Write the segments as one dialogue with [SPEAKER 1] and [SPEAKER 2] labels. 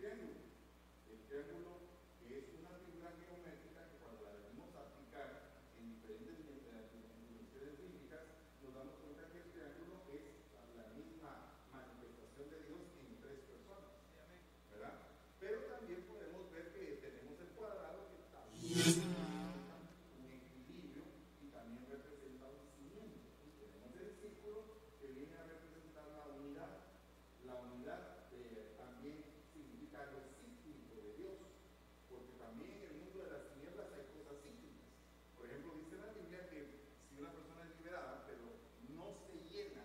[SPEAKER 1] el triángulo. El triángulo que es una figura geométrica que cuando la venimos a aplicar en diferentes dimensiones bíblicas, nos damos cuenta que el triángulo es la misma manifestación de Dios en tres personas. ¿Verdad? Pero también podemos ver que tenemos el cuadrado que también representa un equilibrio y también representa un cimiento. Y tenemos el círculo que viene a representar la unidad. La unidad eh, también significa lo cíclico de Dios, porque también en el mundo de las tinieblas hay cosas cíclicas. Por ejemplo, dice la Biblia que si una persona es liberada, pero no se llena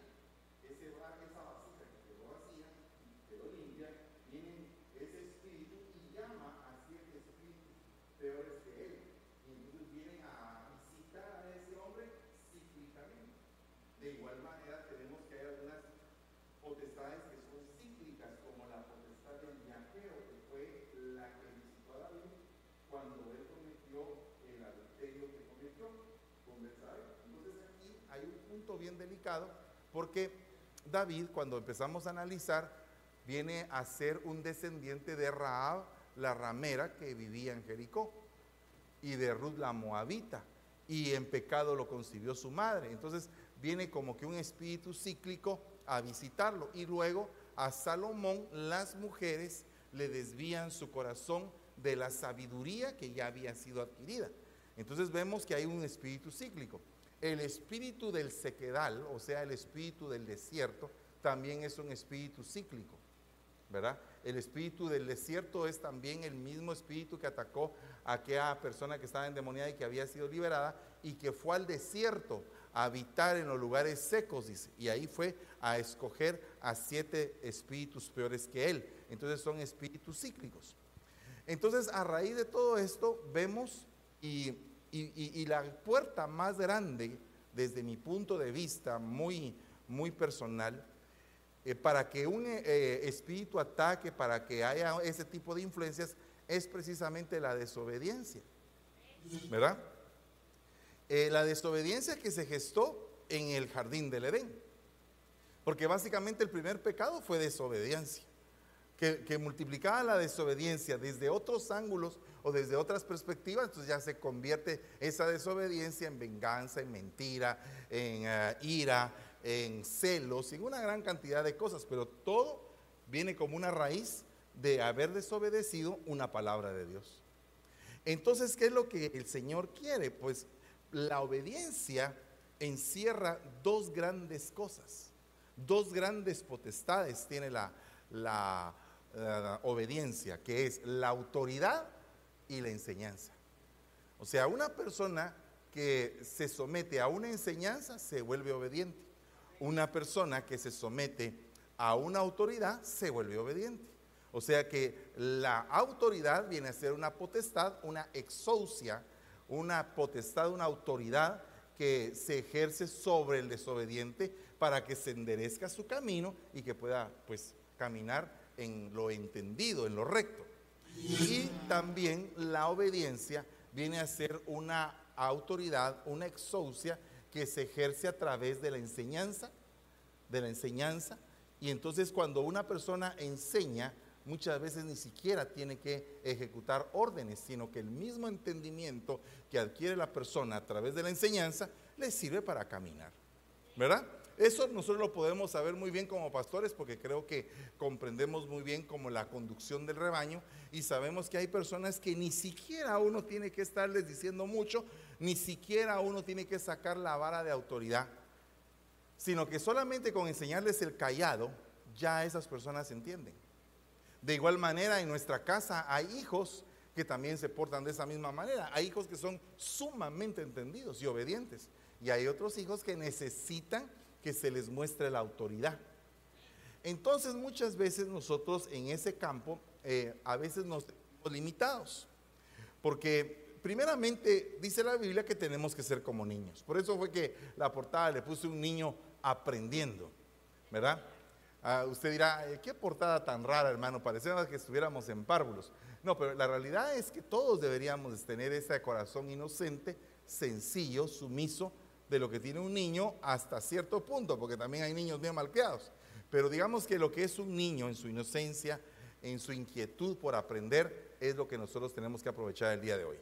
[SPEAKER 1] ese, va- esa vasija que quedó vacía, quedó limpia, viene ese espíritu y llama a siete espíritus peores que él. Y entonces vienen a visitar a ese hombre cíclicamente. De igual manera tenemos que hay algunas potestades que son cíclicas, como la potestad del viajero, que fue la que visitó a David cuando él cometió el adulterio que cometió con Betsabé. Entonces aquí hay un porque David, cuando empezamos a analizar, viene a ser un descendiente de Raab, la ramera que vivía en Jericó, y de Ruth la moabita, y en pecado lo concibió su madre. Entonces viene como que un espíritu cíclico a visitarlo, y luego a Salomón las mujeres le desvían su corazón de la sabiduría que ya había sido adquirida. Entonces vemos que hay un espíritu cíclico. El espíritu del sequedal, o sea, el espíritu del desierto, también es un espíritu cíclico. ¿verdad? El espíritu del desierto es también el mismo espíritu que atacó a aquella persona que estaba endemoniada y que había sido liberada y que fue al desierto a habitar en los lugares secos. Y ahí fue a escoger a siete espíritus peores que él. Entonces son espíritus cíclicos. Entonces, a raíz de todo esto, vemos y, y- la puerta más grande, desde mi punto de vista muy, muy personal, eh, para que un eh, eh, espíritu ataque, para que haya ese tipo de influencias, es precisamente la desobediencia. ¿Verdad? La desobediencia que se gestó en el jardín del Edén. Porque básicamente el primer pecado fue desobediencia. Que multiplicaba la desobediencia desde otros ángulos o desde otras perspectivas, entonces ya se convierte esa desobediencia en venganza, en mentira, en eh, ira, en celos, en una gran cantidad de cosas, pero todo viene como una raíz de haber desobedecido una palabra de Dios. Entonces, ¿qué es lo que el Señor quiere? Pues la obediencia encierra dos grandes cosas, dos grandes potestades tiene la, la, eh, obediencia, que es la autoridad y la enseñanza. O sea, una persona que se somete a una enseñanza se vuelve obediente. Una persona que se somete a una autoridad se vuelve obediente. O sea que la autoridad viene a ser una potestad, una exousia, una potestad, una autoridad que se ejerce sobre el desobediente para que se enderezca su camino y que pueda pues caminar en lo entendido, en lo recto. Y también la obediencia viene a ser una autoridad, una exousia que se ejerce a través de la enseñanza, de la enseñanza. Y entonces cuando una persona enseña, muchas veces ni siquiera tiene que ejecutar órdenes, sino que el mismo entendimiento que adquiere la persona a través de la enseñanza le sirve para caminar. ¿Verdad? Eso nosotros lo podemos saber muy bien como pastores porque creo que comprendemos muy bien como la conducción del rebaño y sabemos que hay personas que ni siquiera uno tiene que estarles diciendo mucho, ni siquiera uno tiene que sacar la vara de autoridad, sino que solamente con enseñarles el callado ya esas personas entienden. De igual manera en nuestra casa hay hijos que también se portan de esa misma manera. Hay hijos que son sumamente entendidos y obedientes. Y hay otros hijos que necesitan que se les muestre la autoridad. Entonces muchas veces nosotros en ese campo eh, a veces nos limitados, porque primeramente dice la Biblia que tenemos que ser como niños. Por eso fue que la portada le puse un niño aprendiendo, ¿verdad? Ah, usted dirá, qué portada tan rara, hermano, parece que estuviéramos en párvulos. No, pero la realidad es que todos deberíamos tener ese corazón inocente, sencillo, sumiso, de lo que tiene un niño hasta cierto punto, porque también hay niños bien malcriados. Pero digamos que lo que es un niño en su inocencia, en su inquietud por aprender, es lo que nosotros tenemos que aprovechar el día de hoy.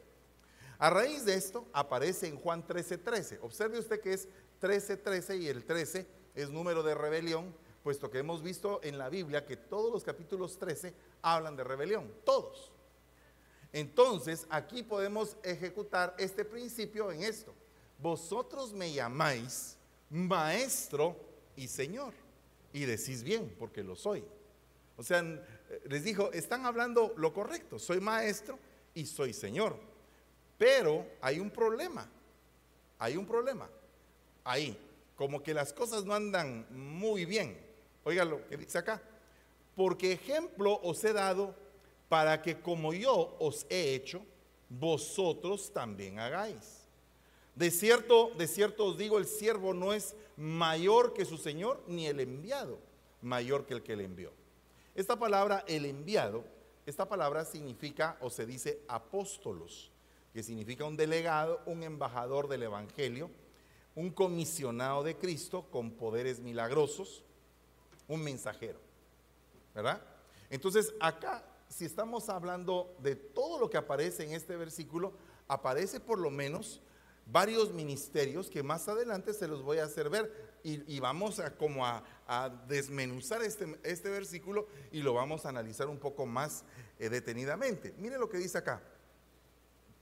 [SPEAKER 1] A raíz de esto aparece en Juan 13:13. Observe usted que es 13:13 y el 13 es número de rebelión, puesto que hemos visto en la Biblia que todos los capítulos 13 hablan de rebelión, todos. Entonces, aquí podemos ejecutar este principio en esto vosotros me llamáis maestro y señor. Y decís bien, porque lo soy. O sea, les dijo, están hablando lo correcto, soy maestro y soy señor. Pero hay un problema, hay un problema. Ahí, como que las cosas no andan muy bien. Oiga lo que dice acá. Porque ejemplo os he dado para que como yo os he hecho, vosotros también hagáis. De cierto, de cierto os digo, el siervo no es mayor que su Señor, ni el enviado mayor que el que le envió. Esta palabra, el enviado, esta palabra significa o se dice apóstolos, que significa un delegado, un embajador del Evangelio, un comisionado de Cristo con poderes milagrosos, un mensajero. ¿Verdad? Entonces acá, si estamos hablando de todo lo que aparece en este versículo, aparece por lo menos varios ministerios que más adelante se los voy a hacer ver y, vamos a como a, desmenuzar este, este, versículo y lo vamos a analizar un poco más eh, detenidamente. Mire lo que dice acá.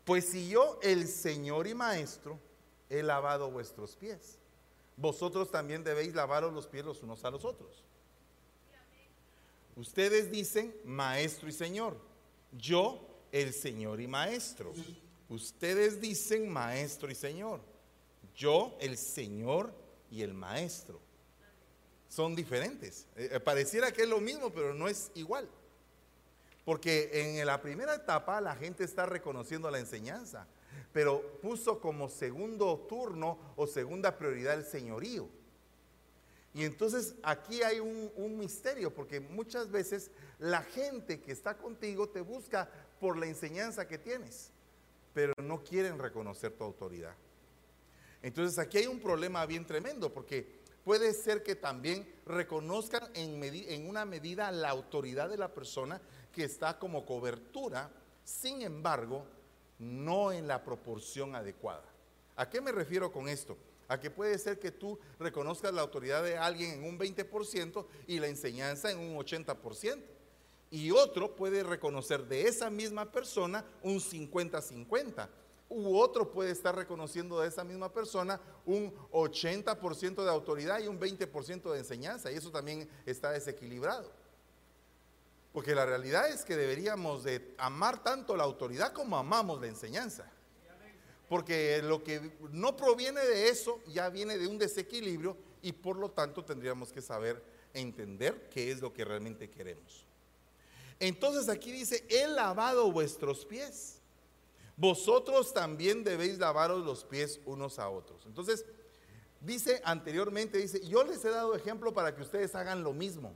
[SPEAKER 1] Pues si yo, el Señor y Maestro, he lavado vuestros pies, vosotros también debéis lavaros los pies los unos a los otros. Ustedes dicen Maestro y Señor, yo, el Señor y Maestro. Ustedes dicen maestro y señor. Yo, el señor y el maestro. Son diferentes. Eh, eh, pareciera que es lo mismo, pero no es igual. Porque en la primera etapa la gente está reconociendo la enseñanza, pero puso como segundo turno o segunda prioridad el señorío. Y entonces aquí hay un, un, misterio, porque muchas veces la gente que está contigo te busca por la enseñanza que tienes pero no quieren reconocer tu autoridad. Entonces aquí hay un problema bien tremendo, porque puede ser que también reconozcan en, una medida la autoridad de la persona que está como cobertura, sin embargo, no en la proporción adecuada. ¿A qué me refiero con esto? A que puede ser que tú reconozcas la autoridad de alguien en un 20% y la enseñanza en un 80% y otro puede reconocer de esa misma persona un 50-50. U otro puede estar reconociendo de esa misma persona un 80% de autoridad y un 20% de enseñanza. Y eso también está desequilibrado. Porque la realidad es que deberíamos de amar tanto la autoridad como amamos la enseñanza. Porque lo que no proviene de eso ya viene de un desequilibrio y por lo tanto tendríamos que saber entender qué es lo que realmente queremos. Entonces aquí dice, he lavado vuestros pies. Vosotros también debéis lavaros los pies unos a otros. Entonces, dice anteriormente, dice, yo les he dado ejemplo para que ustedes hagan lo mismo.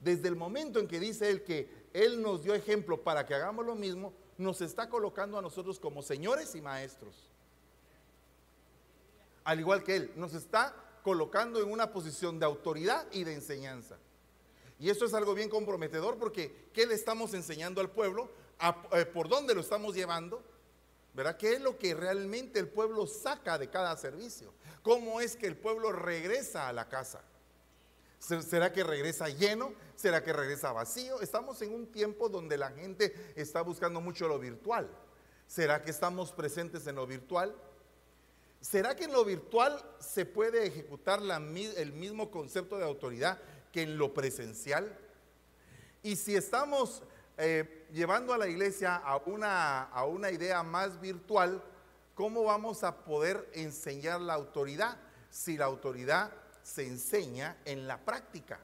[SPEAKER 1] Desde el momento en que dice él que él nos dio ejemplo para que hagamos lo mismo, nos está colocando a nosotros como señores y maestros. Al igual que él, nos está colocando en una posición de autoridad y de enseñanza. Y esto es algo bien comprometedor porque ¿qué le estamos enseñando al pueblo? Eh, ¿Por dónde lo estamos llevando? ¿Verdad? ¿Qué es lo que realmente el pueblo saca de cada servicio? ¿Cómo es que el pueblo regresa a la casa? ¿Será que regresa lleno? ¿Será que regresa vacío? Estamos en un tiempo donde la gente está buscando mucho lo virtual. ¿Será que estamos presentes en lo virtual? ¿Será que en lo virtual se puede ejecutar el mismo concepto de autoridad que en lo presencial? Y si estamos eh, llevando a la iglesia a una, a una idea más virtual, ¿cómo vamos a poder enseñar la autoridad si la autoridad se enseña en la práctica?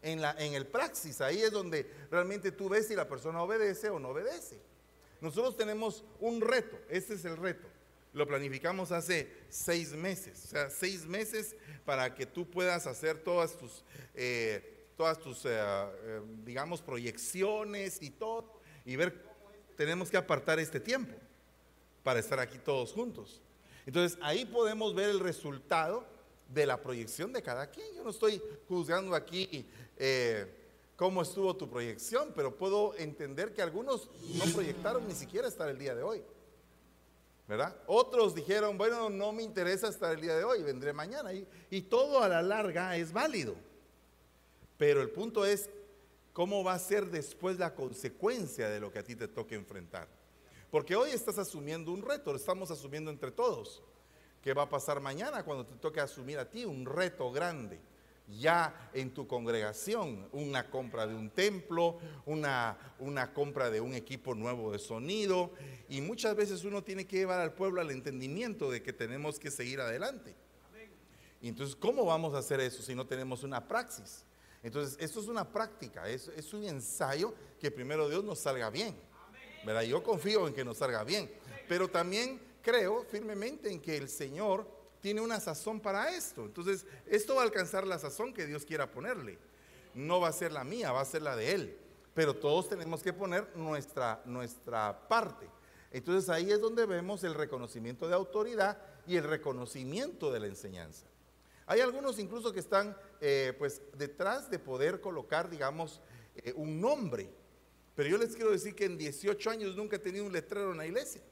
[SPEAKER 1] En, la, en el praxis, ahí es donde realmente tú ves si la persona obedece o no obedece. Nosotros tenemos un reto, este es el reto lo planificamos hace seis meses, o sea, seis meses para que tú puedas hacer todas tus, eh, todas tus, eh, eh, digamos, proyecciones y todo, y ver cómo tenemos que apartar este tiempo para estar aquí todos juntos. Entonces, ahí podemos ver el resultado de la proyección de cada quien. Yo no estoy juzgando aquí cómo estuvo tu proyección, pero puedo entender que algunos no proyectaron ni siquiera estar el día de hoy. ¿Verdad? Otros dijeron, bueno, no me interesa estar el día de hoy, vendré mañana. Y, y todo a la larga es válido. Pero el punto es, ¿cómo va a ser después la consecuencia de lo que a ti te toque enfrentar? Porque hoy estás asumiendo un reto, lo estamos asumiendo entre todos. ¿Qué va a pasar mañana cuando te toque asumir a ti un reto grande? Ya en tu congregación, una compra de un templo, una, una, compra de un equipo nuevo de sonido, y muchas veces uno tiene que llevar al pueblo al entendimiento de que tenemos que seguir adelante. Y entonces, ¿cómo vamos a hacer eso si no tenemos una praxis? Entonces, esto es una práctica, es, es un ensayo que primero Dios nos salga bien. ¿verdad? Yo confío en que nos salga bien, pero también creo firmemente en que el Señor tiene una sazón para esto. Entonces, esto va a alcanzar la sazón que Dios quiera ponerle. No va a ser la mía, va a ser la de Él. Pero todos tenemos que poner nuestra, nuestra parte. Entonces ahí es donde vemos el reconocimiento de autoridad y el reconocimiento de la enseñanza. Hay algunos incluso que están eh, pues detrás de poder colocar, digamos, eh, un nombre. Pero yo les quiero decir que en 18 años nunca he tenido un letrero en la iglesia.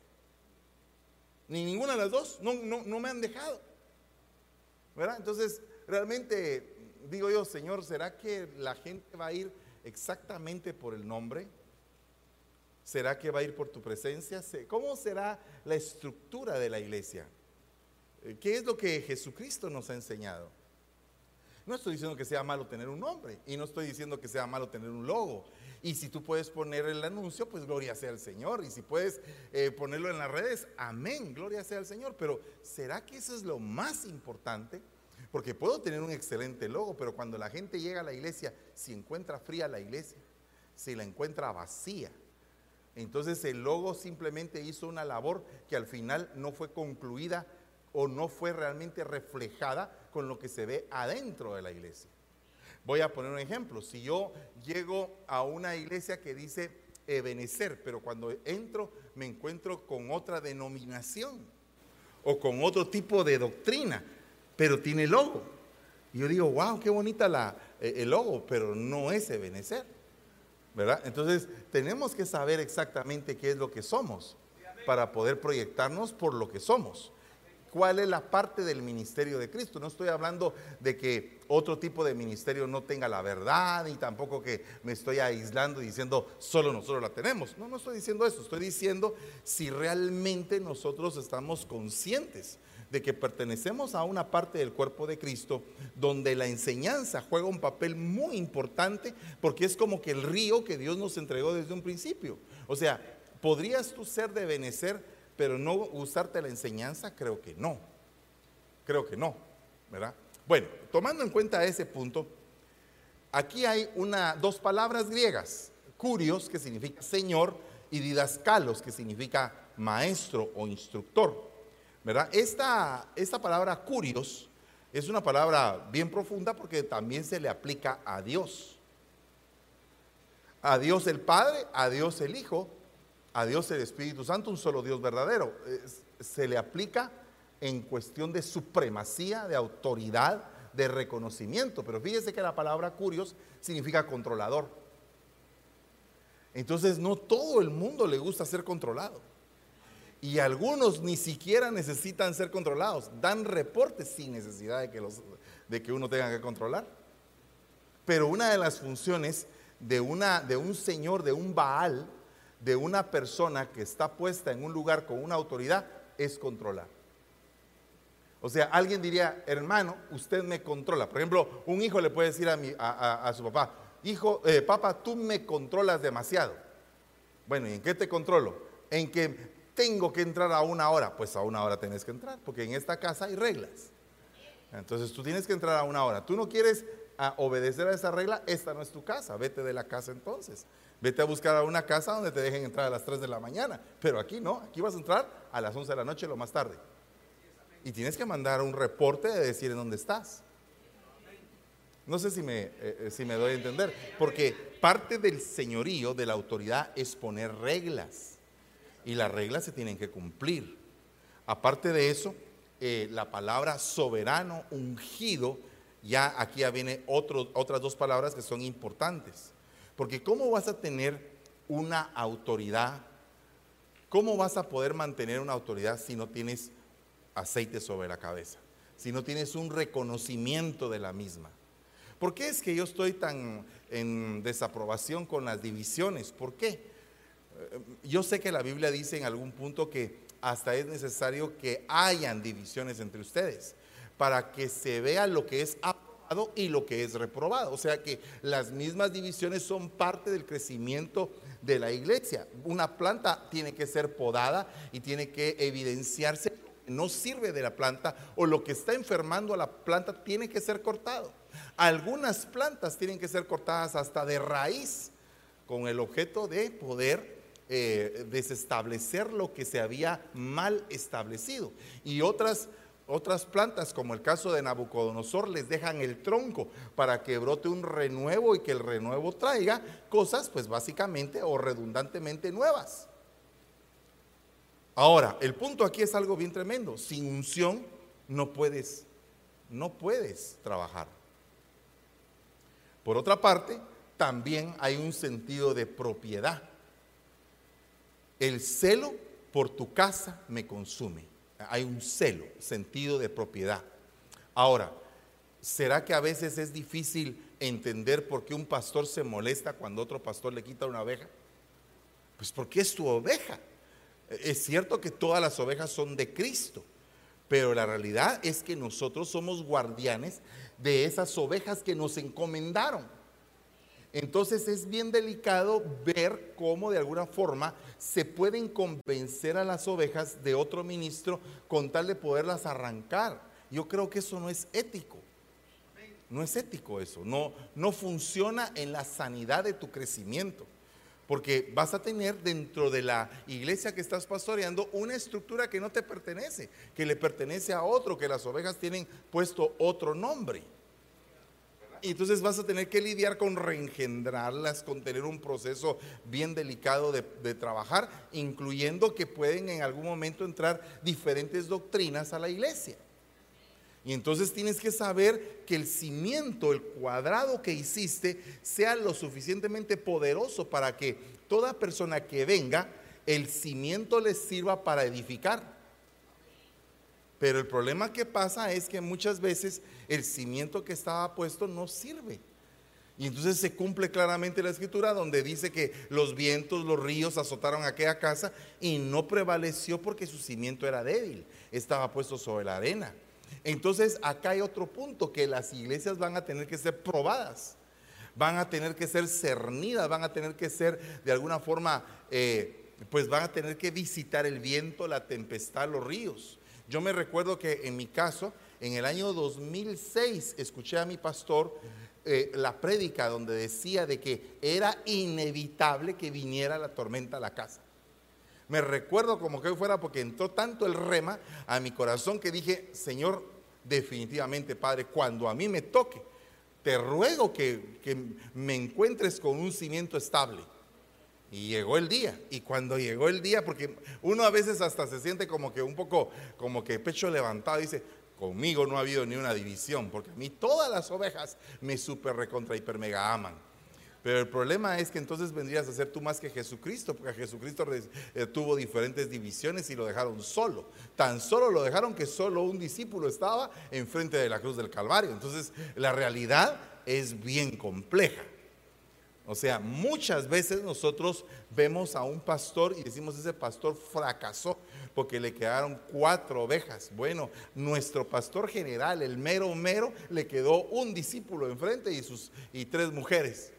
[SPEAKER 1] Ni ninguna de las dos, no, no, me han dejado. ¿Verdad? Entonces, realmente digo yo, Señor, ¿será que la gente va a ir exactamente por el nombre? ¿Será que va a ir por tu presencia? ¿Cómo será la estructura de la iglesia? Eh, ¿Qué es lo que Jesucristo nos ha enseñado? No estoy diciendo que sea malo tener un nombre y no estoy diciendo que sea malo tener un logo. Y si tú puedes poner el anuncio, pues gloria sea al Señor. Y si puedes eh, ponerlo en las redes, amén, gloria sea al Señor. Pero ¿será que eso es lo más importante? Porque puedo tener un excelente logo, pero cuando la gente llega a la iglesia, si encuentra fría la iglesia, si la encuentra vacía, entonces el logo simplemente hizo una labor que al final no fue concluida o no fue realmente reflejada con lo que se ve adentro de la iglesia. Voy a poner un ejemplo. Si yo llego a una iglesia que dice Ebenecer, pero cuando entro me encuentro con otra denominación o con otro tipo de doctrina, pero tiene logo. Y yo digo, wow, qué bonita la, eh, el logo, pero no es Ebenecer. ¿Verdad? Entonces tenemos que saber exactamente qué es lo que somos para poder proyectarnos por lo que somos cuál es la parte del ministerio de Cristo. No estoy hablando de que otro tipo de ministerio no tenga la verdad y tampoco que me estoy aislando diciendo solo nosotros la tenemos. No, no estoy diciendo eso. Estoy diciendo si realmente nosotros estamos conscientes de que pertenecemos a una parte del cuerpo de Cristo donde la enseñanza juega un papel muy importante porque es como que el río que Dios nos entregó desde un principio. O sea, ¿podrías tú ser de benecer pero no usarte la enseñanza, creo que no. Creo que no, ¿verdad? Bueno, tomando en cuenta ese punto, aquí hay una, dos palabras griegas, curios, que significa señor, y didascalos, que significa maestro o instructor, ¿verdad? Esta, esta palabra curios es una palabra bien profunda porque también se le aplica a Dios. A Dios el Padre, a Dios el Hijo a Dios el Espíritu Santo, un solo Dios verdadero. Se le aplica en cuestión de supremacía, de autoridad, de reconocimiento, pero fíjese que la palabra curios significa controlador. Entonces no todo el mundo le gusta ser controlado. Y algunos ni siquiera necesitan ser controlados, dan reportes sin necesidad de que, los, de que uno tenga que controlar. Pero una de las funciones de, una, de un señor, de un Baal, de una persona que está puesta en un lugar con una autoridad, es controlar. O sea, alguien diría, hermano, usted me controla. Por ejemplo, un hijo le puede decir a, su papá, hijo, eh, papá, tú me controlas demasiado. Bueno, ¿y en qué te controlo? En que tengo que entrar a una hora. Pues a una hora tenés que entrar, porque en esta casa hay reglas. Entonces tú tienes que entrar a una hora. Tú no quieres a obedecer a esa regla, esta no es tu casa, vete de la casa entonces. Vete a buscar a una casa donde te dejen entrar a las 3 de la mañana, pero aquí no, aquí vas a entrar a las 11 de la noche lo más tarde. Y tienes que mandar un reporte de decir en dónde estás. No sé si me, eh, eh, si me doy a entender, porque parte del señorío, de la autoridad, es poner reglas. Y las reglas se tienen que cumplir. Aparte de eso, eh, la palabra soberano, ungido, ya aquí ya viene otras dos palabras que son importantes. Porque ¿cómo vas a tener una autoridad? ¿Cómo vas a poder mantener una autoridad si no tienes aceite sobre la cabeza? Si no tienes un reconocimiento de la misma. ¿Por qué es que yo estoy tan en desaprobación con las divisiones? ¿Por qué? Eh, yo sé que la Biblia dice en algún punto que hasta es necesario que hayan divisiones entre ustedes para que se vea lo que es aprobado y lo que es reprobado. O sea que las mismas divisiones son parte del crecimiento de la iglesia. Una planta tiene que ser podada y tiene que evidenciarse no sirve de la planta o lo que está enfermando a la planta tiene que ser cortado. Algunas plantas tienen que ser cortadas hasta de raíz con el objeto de poder eh, desestablecer lo que se había mal establecido. Y otras otras plantas, como el caso de Nabucodonosor, les dejan el tronco para que brote un renuevo y que el renuevo traiga cosas, pues básicamente o redundantemente nuevas. Ahora, el punto aquí es algo bien tremendo. Sin unción no puedes, no puedes trabajar. Por otra parte, también hay un sentido de propiedad. El celo por tu casa me consume hay un celo, sentido de propiedad. Ahora, ¿será que a veces es difícil entender por qué un pastor se molesta cuando otro pastor le quita una oveja? Pues porque es tu oveja. Es cierto que todas las ovejas son de Cristo, pero la realidad es que nosotros somos guardianes de esas ovejas que nos encomendaron. Entonces es bien delicado ver cómo de alguna forma se pueden convencer a las ovejas de otro ministro con tal de poderlas arrancar. Yo creo que eso no es ético. No es ético eso. No, no funciona en la sanidad de tu crecimiento. Porque vas a tener dentro de la iglesia que estás pastoreando una estructura que no te pertenece, que le pertenece a otro, que las ovejas tienen puesto otro nombre. Y entonces vas a tener que lidiar con reengendrarlas, con tener un proceso bien delicado de, de, trabajar, incluyendo que pueden en algún momento entrar diferentes doctrinas a la iglesia. Y entonces tienes que saber que el cimiento, el cuadrado que hiciste, sea lo suficientemente poderoso para que toda persona que venga, el cimiento les sirva para edificar. Pero el problema que pasa es que muchas veces el cimiento que estaba puesto no sirve. Y entonces se cumple claramente la escritura donde dice que los vientos, los ríos azotaron aquella casa y no prevaleció porque su cimiento era débil, estaba puesto sobre la arena. Entonces acá hay otro punto, que las iglesias van a tener que ser probadas, van a tener que ser cernidas, van a tener que ser de alguna forma, eh, pues van a tener que visitar el viento, la tempestad, los ríos. Yo me recuerdo que en mi caso, en el año 2006, escuché a mi pastor eh, la prédica donde decía de que era inevitable que viniera la tormenta a la casa. Me recuerdo como que fuera porque entró tanto el rema a mi corazón que dije, Señor, definitivamente, Padre, cuando a mí me toque, te ruego que, que me encuentres con un cimiento estable. Y llegó el día. Y cuando llegó el día, porque uno a veces hasta se siente como que un poco, como que pecho levantado, dice, conmigo no ha habido ni una división, porque a mí todas las ovejas me super recontra hiper mega aman. Pero el problema es que entonces vendrías a ser tú más que Jesucristo, porque Jesucristo eh, tuvo diferentes divisiones y lo dejaron solo. Tan solo lo dejaron que solo un discípulo estaba enfrente de la cruz del Calvario. Entonces la realidad es bien compleja. O sea, muchas veces nosotros vemos a un pastor y decimos ese pastor fracasó porque le quedaron cuatro ovejas. Bueno, nuestro pastor general, el mero mero, le quedó un discípulo enfrente y sus y tres mujeres.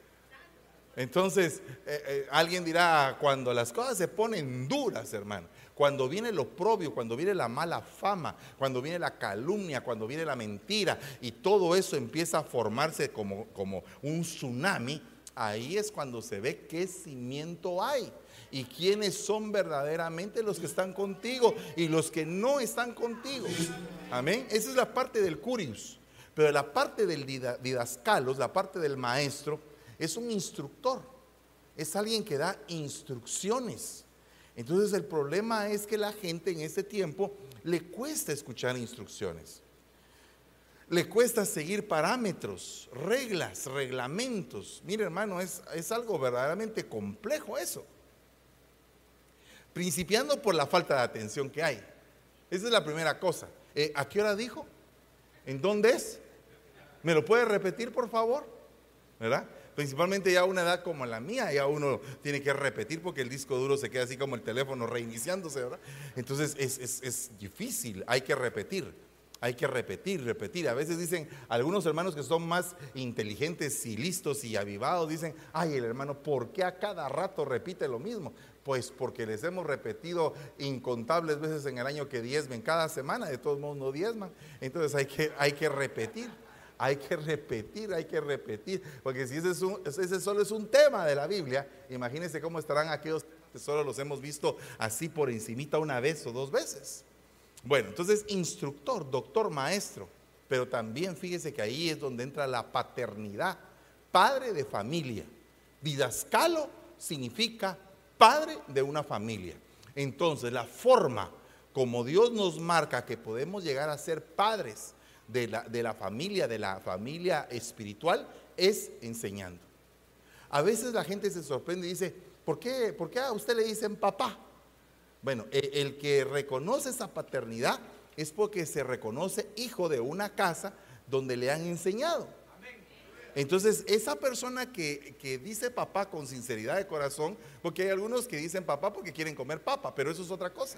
[SPEAKER 1] Entonces, eh, eh, alguien dirá, cuando las cosas se ponen duras, hermano, cuando viene lo propio, cuando viene la mala fama, cuando viene la calumnia, cuando viene la mentira y todo eso empieza a formarse como, como un tsunami, ahí es cuando se ve qué cimiento hay y quiénes son verdaderamente los que están contigo y los que no están contigo. Amén. Esa es la parte del curius. Pero la parte del didascalos, la parte del maestro, es un instructor, es alguien que da instrucciones. Entonces el problema es que la gente en este tiempo le cuesta escuchar instrucciones. Le cuesta seguir parámetros, reglas, reglamentos. Mire hermano, es, es algo verdaderamente complejo eso. Principiando por la falta de atención que hay. Esa es la primera cosa. Eh, ¿A qué hora dijo? ¿En dónde es? ¿Me lo puede repetir, por favor? ¿Verdad? Principalmente ya a una edad como la mía, ya uno tiene que repetir porque el disco duro se queda así como el teléfono reiniciándose, ¿verdad? Entonces es, difícil, hay que repetir. Hay que repetir, repetir. A veces dicen algunos hermanos que son más inteligentes y listos y avivados, dicen, ay, el hermano, ¿por qué a cada rato repite lo mismo? Pues porque les hemos repetido incontables veces en el año que diezmen cada semana, de todos modos no diezman. Entonces hay que, hay que repetir. Hay que repetir, hay que repetir, porque si ese, es ese solo es un tema de la Biblia, imagínense cómo estarán aquellos que solo los hemos visto así por encimita una vez o dos veces. Bueno, entonces instructor, doctor, maestro, pero también fíjese que ahí es donde entra la paternidad, padre de familia. Didascalo significa padre de una familia. Entonces, la forma como Dios nos marca que podemos llegar a ser padres de la, familia, de la familia espiritual, es enseñando. A veces la gente se sorprende y dice, ¿por qué, ¿por qué a usted le dicen papá? Bueno, e, el que reconoce esa paternidad es porque se reconoce hijo de una casa donde le han enseñado. Entonces, esa persona que, que, dice papá con sinceridad de corazón, porque hay algunos que dicen papá porque quieren comer papa, pero eso es otra cosa.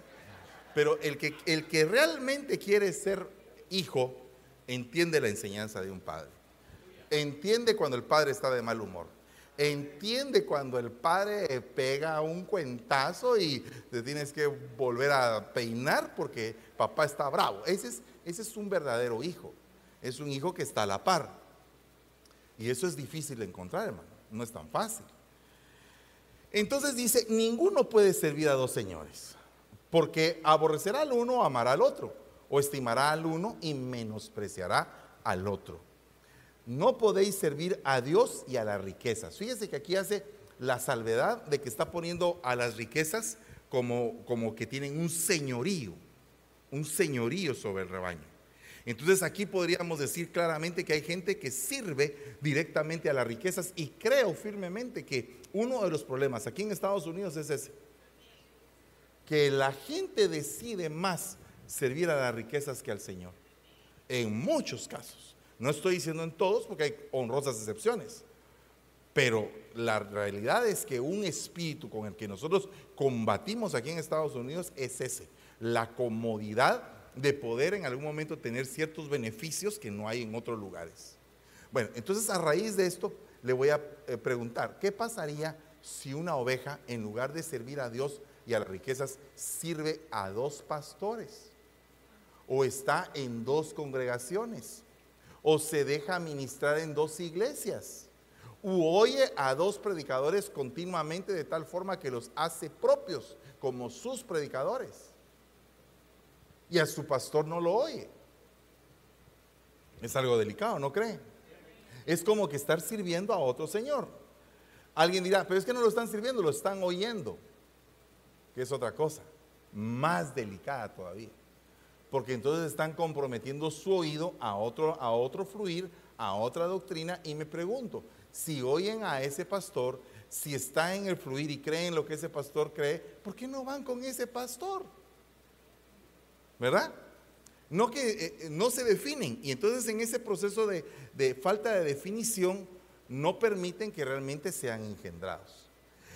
[SPEAKER 1] Pero el que, el que realmente quiere ser hijo, entiende la enseñanza de un padre. Entiende cuando el padre está de mal humor. Entiende cuando el padre pega un cuentazo y te tienes que volver a peinar porque papá está bravo. Ese es, un verdadero hijo. Es un hijo que está a la par. Y eso es difícil de encontrar, hermano. No es tan fácil. Entonces dice, ninguno puede servir a dos señores, porque aborrecerá al uno o amará al otro o estimará al uno y menospreciará al otro. No podéis servir a Dios y a las riquezas. Fíjese que aquí hace la salvedad de que está poniendo a las riquezas como, como que tienen un señorío, un señorío sobre el rebaño. Entonces aquí podríamos decir claramente que hay gente que sirve directamente a las riquezas y creo firmemente que uno de los problemas aquí en Estados Unidos es ese, que la gente decide más servir a las riquezas que al Señor. En muchos casos. No estoy diciendo en todos porque hay honrosas excepciones. Pero la realidad es que un espíritu con el que nosotros combatimos aquí en Estados Unidos es ese. La comodidad de poder en algún momento tener ciertos beneficios que no hay en otros lugares. Bueno, entonces a raíz de esto le voy a eh, preguntar, ¿qué pasaría si una oveja en lugar de servir a Dios y a las riquezas sirve a dos pastores? o está en dos congregaciones, o se deja ministrar en dos iglesias, u oye a dos predicadores continuamente de tal forma que los hace propios como sus predicadores. Y a su pastor no lo oye. Es algo delicado, ¿no cree? Es como que estar sirviendo a otro Señor. Alguien dirá, pero es que no lo están sirviendo, lo están oyendo. Que es otra cosa, más delicada todavía. Porque entonces están comprometiendo su oído a otro, a otro fluir, a otra doctrina, y me pregunto, si oyen a ese pastor, si está en el fluir y creen lo que ese pastor cree, ¿por qué no van con ese pastor? ¿Verdad? No que eh, eh, no se definen. Y entonces en ese proceso de, de falta de definición no permiten que realmente sean engendrados.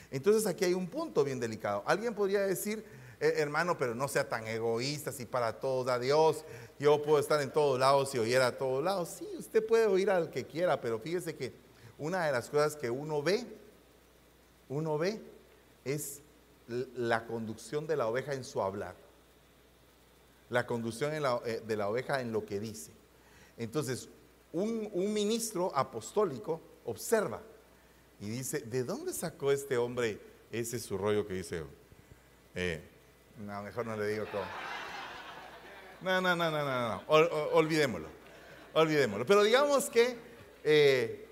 [SPEAKER 1] Entonces aquí hay un punto bien delicado. Alguien podría decir, eh, hermano, pero no sea tan egoísta, si para todos da Dios, yo puedo estar en todos lados y oír a todos lados. Sí, usted puede oír al que quiera, pero fíjese que una de las cosas que uno ve, uno ve, es la conducción de la oveja en su hablar la conducción eh, de la oveja en lo que dice. Entonces, un, ministro apostólico observa y dice, ¿de dónde sacó este hombre ese su rollo que dice? Eh, no, mejor no le digo cómo. No, no, no, no, no, no. olvidémoslo. Olvidémoslo. Pero digamos que, eh,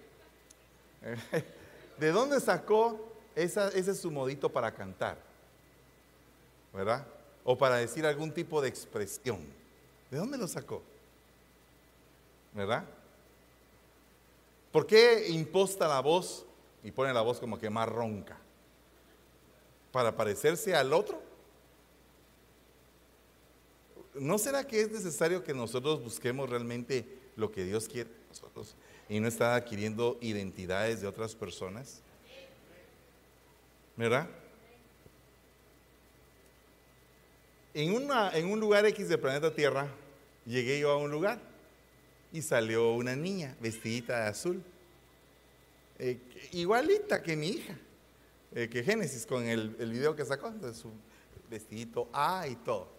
[SPEAKER 1] ¿de dónde sacó ese su modito para cantar? ¿Verdad? o para decir algún tipo de expresión. ¿De dónde lo sacó? ¿Verdad? ¿Por qué imposta la voz y pone la voz como que más ronca? ¿Para parecerse al otro? ¿No será que es necesario que nosotros busquemos realmente lo que Dios quiere nosotros y no estar adquiriendo identidades de otras personas? ¿Verdad? En, una, en un lugar X de planeta Tierra, llegué yo a un lugar y salió una niña vestidita de azul, eh, igualita que mi hija, eh, que Génesis con el, el, video que sacó, de su vestidito A y todo.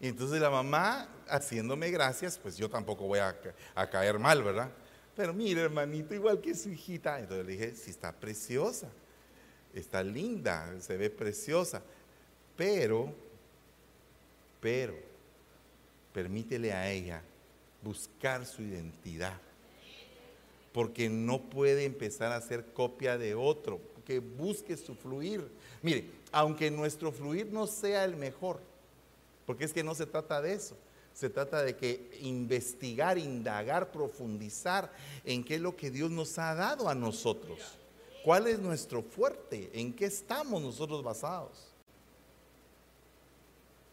[SPEAKER 1] Y entonces la mamá, haciéndome gracias, pues yo tampoco voy a, a caer mal, ¿verdad? Pero mire, hermanito, igual que su hijita. Entonces le dije, sí, está preciosa, está linda, se ve preciosa, pero pero permítele a ella buscar su identidad. Porque no puede empezar a ser copia de otro, que busque su fluir. Mire, aunque nuestro fluir no sea el mejor, porque es que no se trata de eso, se trata de que investigar, indagar, profundizar en qué es lo que Dios nos ha dado a nosotros. ¿Cuál es nuestro fuerte? ¿En qué estamos nosotros basados?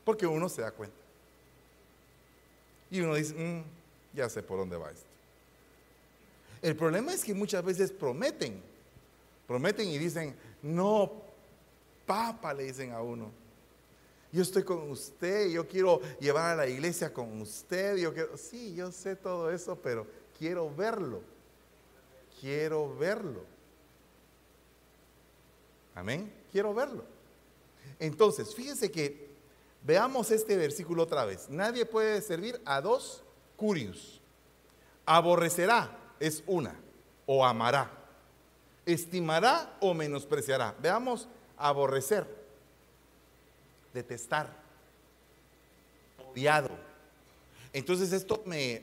[SPEAKER 1] Porque uno se da cuenta. Y uno dice, mm, ya sé por dónde va esto. El problema es que muchas veces prometen, prometen y dicen, no, papa, le dicen a uno. Yo estoy con usted, yo quiero llevar a la iglesia con usted, yo quiero, sí, yo sé todo eso, pero quiero verlo. Quiero verlo. Amén. Quiero verlo. Entonces, fíjense que Veamos este versículo otra vez. Nadie puede servir a dos curios. Aborrecerá es una, o amará. Estimará o menospreciará. Veamos, aborrecer, detestar, odiado. Entonces esto me,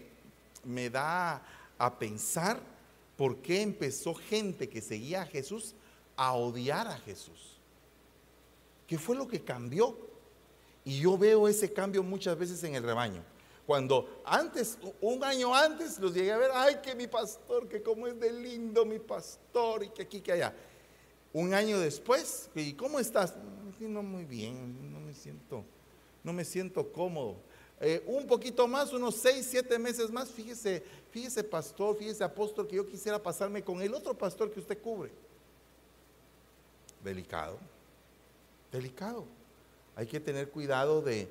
[SPEAKER 1] me da a pensar por qué empezó gente que seguía a Jesús a odiar a Jesús. ¿Qué fue lo que cambió? Y yo veo ese cambio muchas veces en el rebaño. Cuando antes, un año antes, los llegué a ver, ay, que mi pastor, que cómo es de lindo mi pastor, y que aquí, que allá. Un año después, ¿y cómo estás? No, muy bien, siento, no me siento cómodo. Eh, un poquito más, unos seis, siete meses más, fíjese, fíjese pastor, fíjese apóstol, que yo quisiera pasarme con el otro pastor que usted cubre. Delicado, delicado hay que tener cuidado de,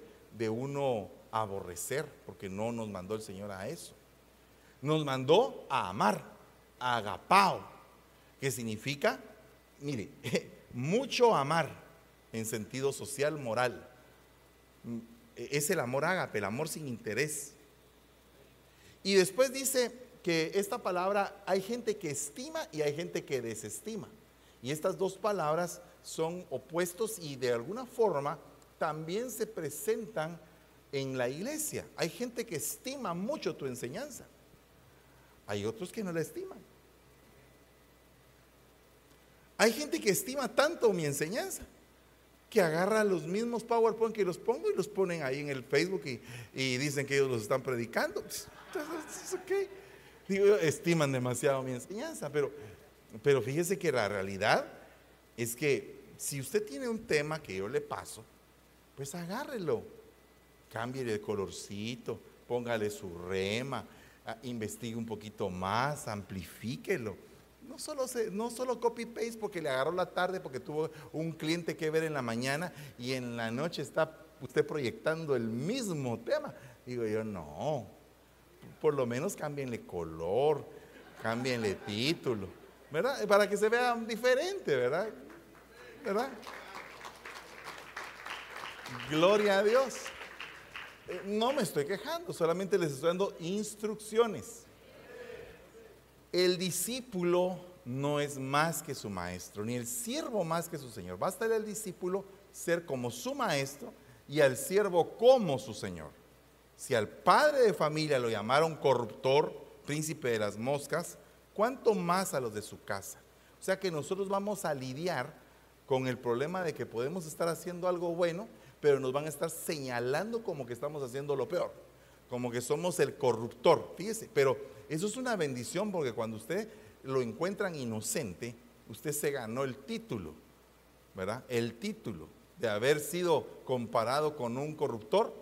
[SPEAKER 1] uno aborrecer, porque no nos mandó el Señor a eso. Nos mandó a amar, a agapao, que significa, mire, mucho amar en sentido social, moral. Es el amor ágape, el amor sin interés. Y después dice que esta palabra hay gente que estima y hay gente que desestima. Y estas dos palabras son opuestos y de alguna forma también se presentan en la iglesia. Hay gente que estima mucho tu enseñanza. Hay otros que no la estiman. Hay gente que estima tanto mi enseñanza que agarra los mismos PowerPoint que los pongo y los ponen ahí en el Facebook y, dicen que ellos los están predicando. Pues, okay. Estiman demasiado mi enseñanza, pero, pero fíjese que la realidad es que si usted tiene un tema que yo le paso, pues agárrelo, cambie el colorcito, póngale su rema, ah, investigue un poquito más, amplifíquelo no solo, no solo copy-paste porque le agarró la tarde, porque tuvo un cliente que ver en la mañana y en la noche está usted proyectando el mismo tema. Digo yo, no, por lo menos cámbienle color, cámbienle título, ¿verdad? Para que se vea diferente, ¿verdad? ¿Verdad? Gloria a Dios. Eh, no me estoy quejando, solamente les estoy dando instrucciones. El discípulo no es más que su maestro, ni el siervo más que su señor. Basta el discípulo ser como su maestro y al siervo como su señor. Si al padre de familia lo llamaron corruptor, príncipe de las moscas, ¿cuánto más a los de su casa? O sea que nosotros vamos a lidiar con el problema de que podemos estar haciendo algo bueno, pero nos van a estar señalando como que estamos haciendo lo peor, como que somos el corruptor. Fíjese, pero eso es una bendición porque cuando usted lo encuentran inocente, usted se ganó el título, ¿verdad? El título de haber sido comparado con un corruptor,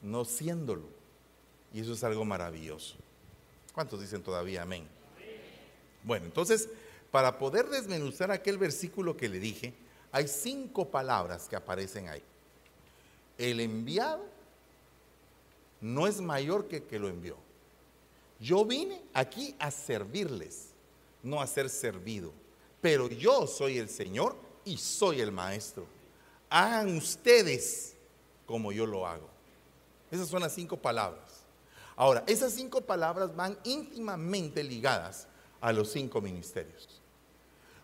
[SPEAKER 1] no siéndolo. Y eso es algo maravilloso. ¿Cuántos dicen todavía amén? Bueno, entonces, para poder desmenuzar aquel versículo que le dije, hay cinco palabras que aparecen ahí. El enviado no es mayor que el que lo envió. Yo vine aquí a servirles, no a ser servido. Pero yo soy el Señor y soy el Maestro. Hagan ustedes como yo lo hago. Esas son las cinco palabras. Ahora, esas cinco palabras van íntimamente ligadas a los cinco ministerios.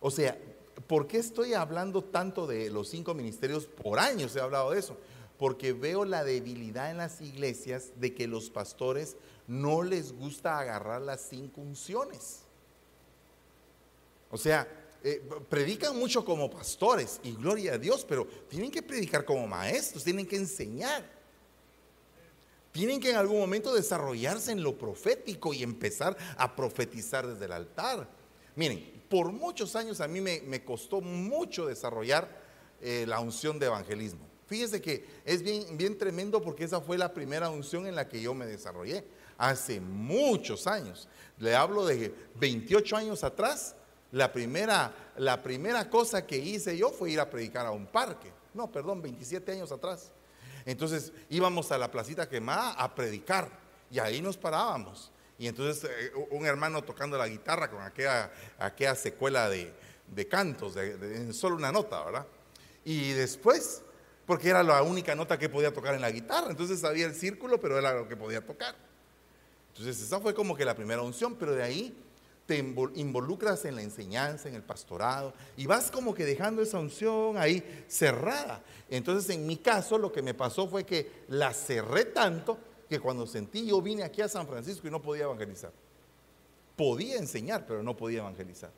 [SPEAKER 1] O sea, ¿por qué estoy hablando tanto de los cinco ministerios? Por años he hablado de eso. Porque veo la debilidad en las iglesias de que los pastores no les gusta agarrar las cinco unciones. O sea, eh, predican mucho como pastores y gloria a Dios, pero tienen que predicar como maestros, tienen que enseñar. Tienen que en algún momento desarrollarse en lo profético y empezar a profetizar desde el altar. Miren, por muchos años a mí me, costó mucho desarrollar eh, la unción de evangelismo. Fíjense que es bien, bien tremendo porque esa fue la primera unción en la que yo me desarrollé hace muchos años. Le hablo de 28 años atrás. La primera, la primera cosa que hice yo fue ir a predicar a un parque. No, perdón, 27 años atrás. Entonces íbamos a la placita quemada a predicar y ahí nos parábamos. Y entonces eh, un hermano tocando la guitarra con aquella, aquella secuela de, cantos, de, solo una nota, ¿verdad? Y después, porque era la única nota que podía tocar en la guitarra, entonces sabía el círculo, pero era lo que podía tocar. Entonces esa fue como que la primera unción, pero de ahí te involucras en la enseñanza, en el pastorado, y vas como que dejando esa unción ahí cerrada. Entonces en mi caso lo que me pasó fue que la cerré tanto que cuando sentí yo vine aquí a San Francisco y no podía evangelizar. Podía enseñar, pero no podía evangelizar.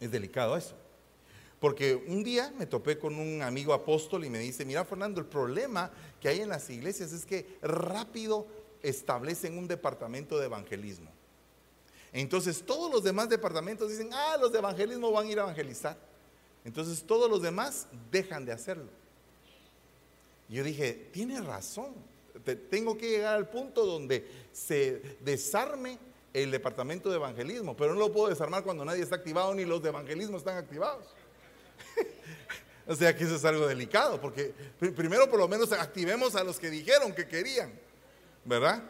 [SPEAKER 1] Es delicado eso. Porque un día me topé con un amigo apóstol y me dice, mira Fernando, el problema que hay en las iglesias es que rápido establecen un departamento de evangelismo. Entonces todos los demás departamentos dicen, ah, los de evangelismo van a ir a evangelizar. Entonces todos los demás dejan de hacerlo. Yo dije, tiene razón, tengo que llegar al punto donde se desarme el departamento de evangelismo, pero no lo puedo desarmar cuando nadie está activado ni los de evangelismo están activados. O sea que eso es algo delicado, porque primero por lo menos activemos a los que dijeron que querían. ¿verdad?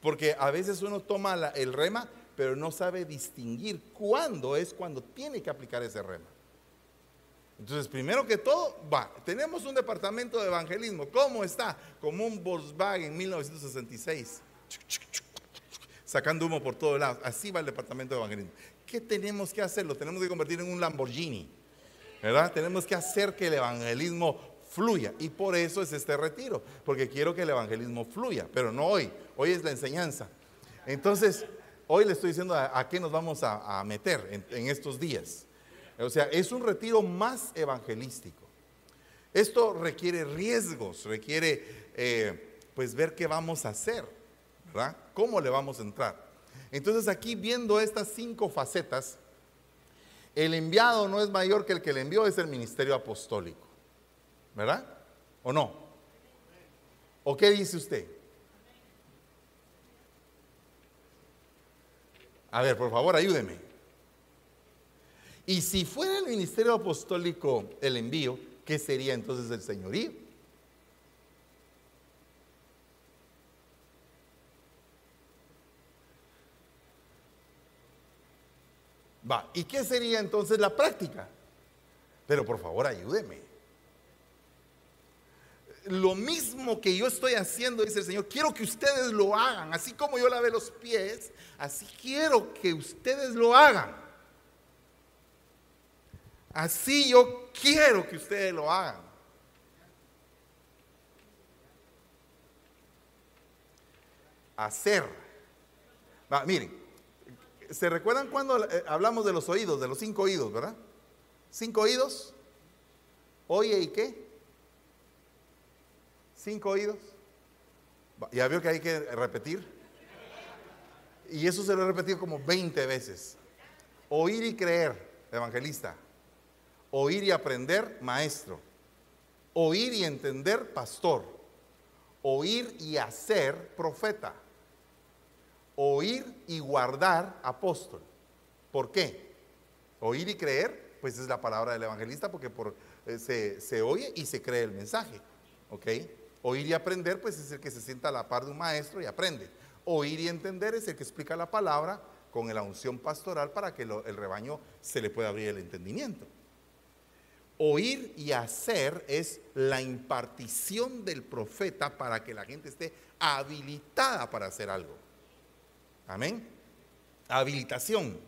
[SPEAKER 1] Porque a veces uno toma el rema, pero no sabe distinguir cuándo es cuando tiene que aplicar ese rema. Entonces, primero que todo, va, tenemos un departamento de evangelismo. ¿Cómo está? Como un Volkswagen 1966. Sacando humo por todos lados. Así va el departamento de evangelismo. ¿Qué tenemos que hacer? Lo tenemos que convertir en un Lamborghini. ¿Verdad? Tenemos que hacer que el evangelismo fluya. Y por eso es este retiro, porque quiero que el evangelismo fluya, pero no hoy, hoy es la enseñanza. Entonces, hoy le estoy diciendo a, qué nos vamos a, meter en, estos días. O sea, es un retiro más evangelístico. Esto requiere riesgos, requiere eh, pues ver qué vamos a hacer, ¿verdad? ¿Cómo le vamos a entrar? Entonces aquí viendo estas cinco facetas, el enviado no es mayor que el que le envió, es el ministerio apostólico, ¿verdad? ¿O no? ¿O qué dice usted? A ver, por favor, ayúdeme. Y si fuera el ministerio apostólico el envío, ¿qué sería entonces el señorío? Va, ¿y qué sería entonces la práctica? Pero por favor, ayúdeme. Lo mismo que yo estoy haciendo, dice el Señor, quiero que ustedes lo hagan. Así como yo lavé los pies, así quiero que ustedes lo hagan. Así yo quiero que ustedes lo hagan. Hacer. Va, miren, ¿se recuerdan cuando eh, hablamos de los oídos, de los cinco oídos, verdad? Cinco oídos. Oye, ¿y qué? Cinco oídos. Ya vio que hay que repetir. Y eso se lo he repetido como 20 veces. Oír y creer, evangelista. Oír y aprender, maestro. Oír y entender, pastor. Oír y hacer, profeta. Oír y guardar, apóstol. ¿Por qué? Oír y creer, pues es la palabra del evangelista porque por, eh, se, se, oye y se cree el mensaje. ¿Ok? Oír y aprender, pues es el que se sienta a la par de un maestro y aprende. Oír y entender es el que explica la palabra con la unción pastoral para que el rebaño se le pueda abrir el entendimiento. Oír y hacer es la impartición del profeta para que la gente esté habilitada para hacer algo. Amén. Habilitación.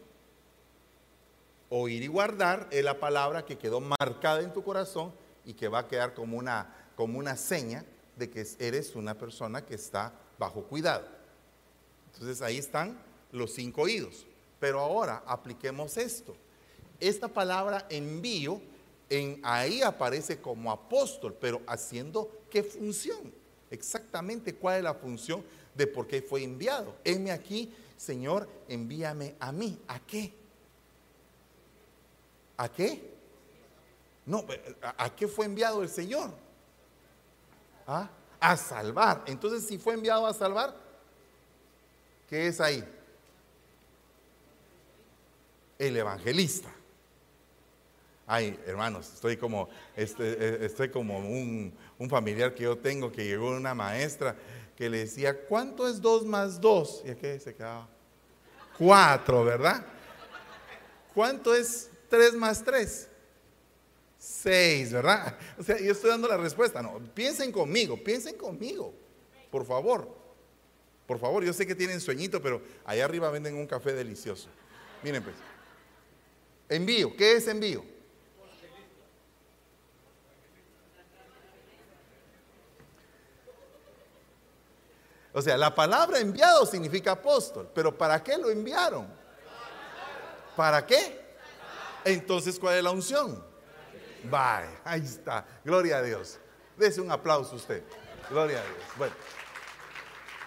[SPEAKER 1] Oír y guardar es la palabra que quedó marcada en tu corazón y que va a quedar como una, como una seña de que eres una persona que está bajo cuidado. Entonces ahí están los cinco oídos. Pero ahora apliquemos esto. Esta palabra envío en, ahí aparece como apóstol, pero haciendo qué función. Exactamente cuál es la función de por qué fue enviado. Heme aquí, Señor, envíame a mí. ¿A qué? ¿A qué? No, ¿a qué fue enviado el Señor? ¿Ah? A salvar. Entonces, si fue enviado a salvar, ¿qué es ahí? El evangelista. Ay, hermanos, estoy como, este, eh, estoy como un, familiar que yo tengo que llegó una maestra que le decía, ¿cuánto es dos más dos? Y aquí se quedaba. Cuatro, ¿verdad? ¿Cuánto es tres más tres? Seis, ¿verdad? O sea, yo estoy dando la respuesta. No, piensen conmigo, piensen conmigo, por favor. Por favor, yo sé que tienen sueñito, pero allá arriba venden un café delicioso. Miren pues. Envío, ¿qué es envío? O sea, la palabra enviado significa apóstol, pero ¿para qué lo enviaron? ¿Para qué? Entonces, ¿cuál es la unción? Bye, ahí está. Gloria a Dios. Dese un aplauso usted. Gloria a Dios. Bueno,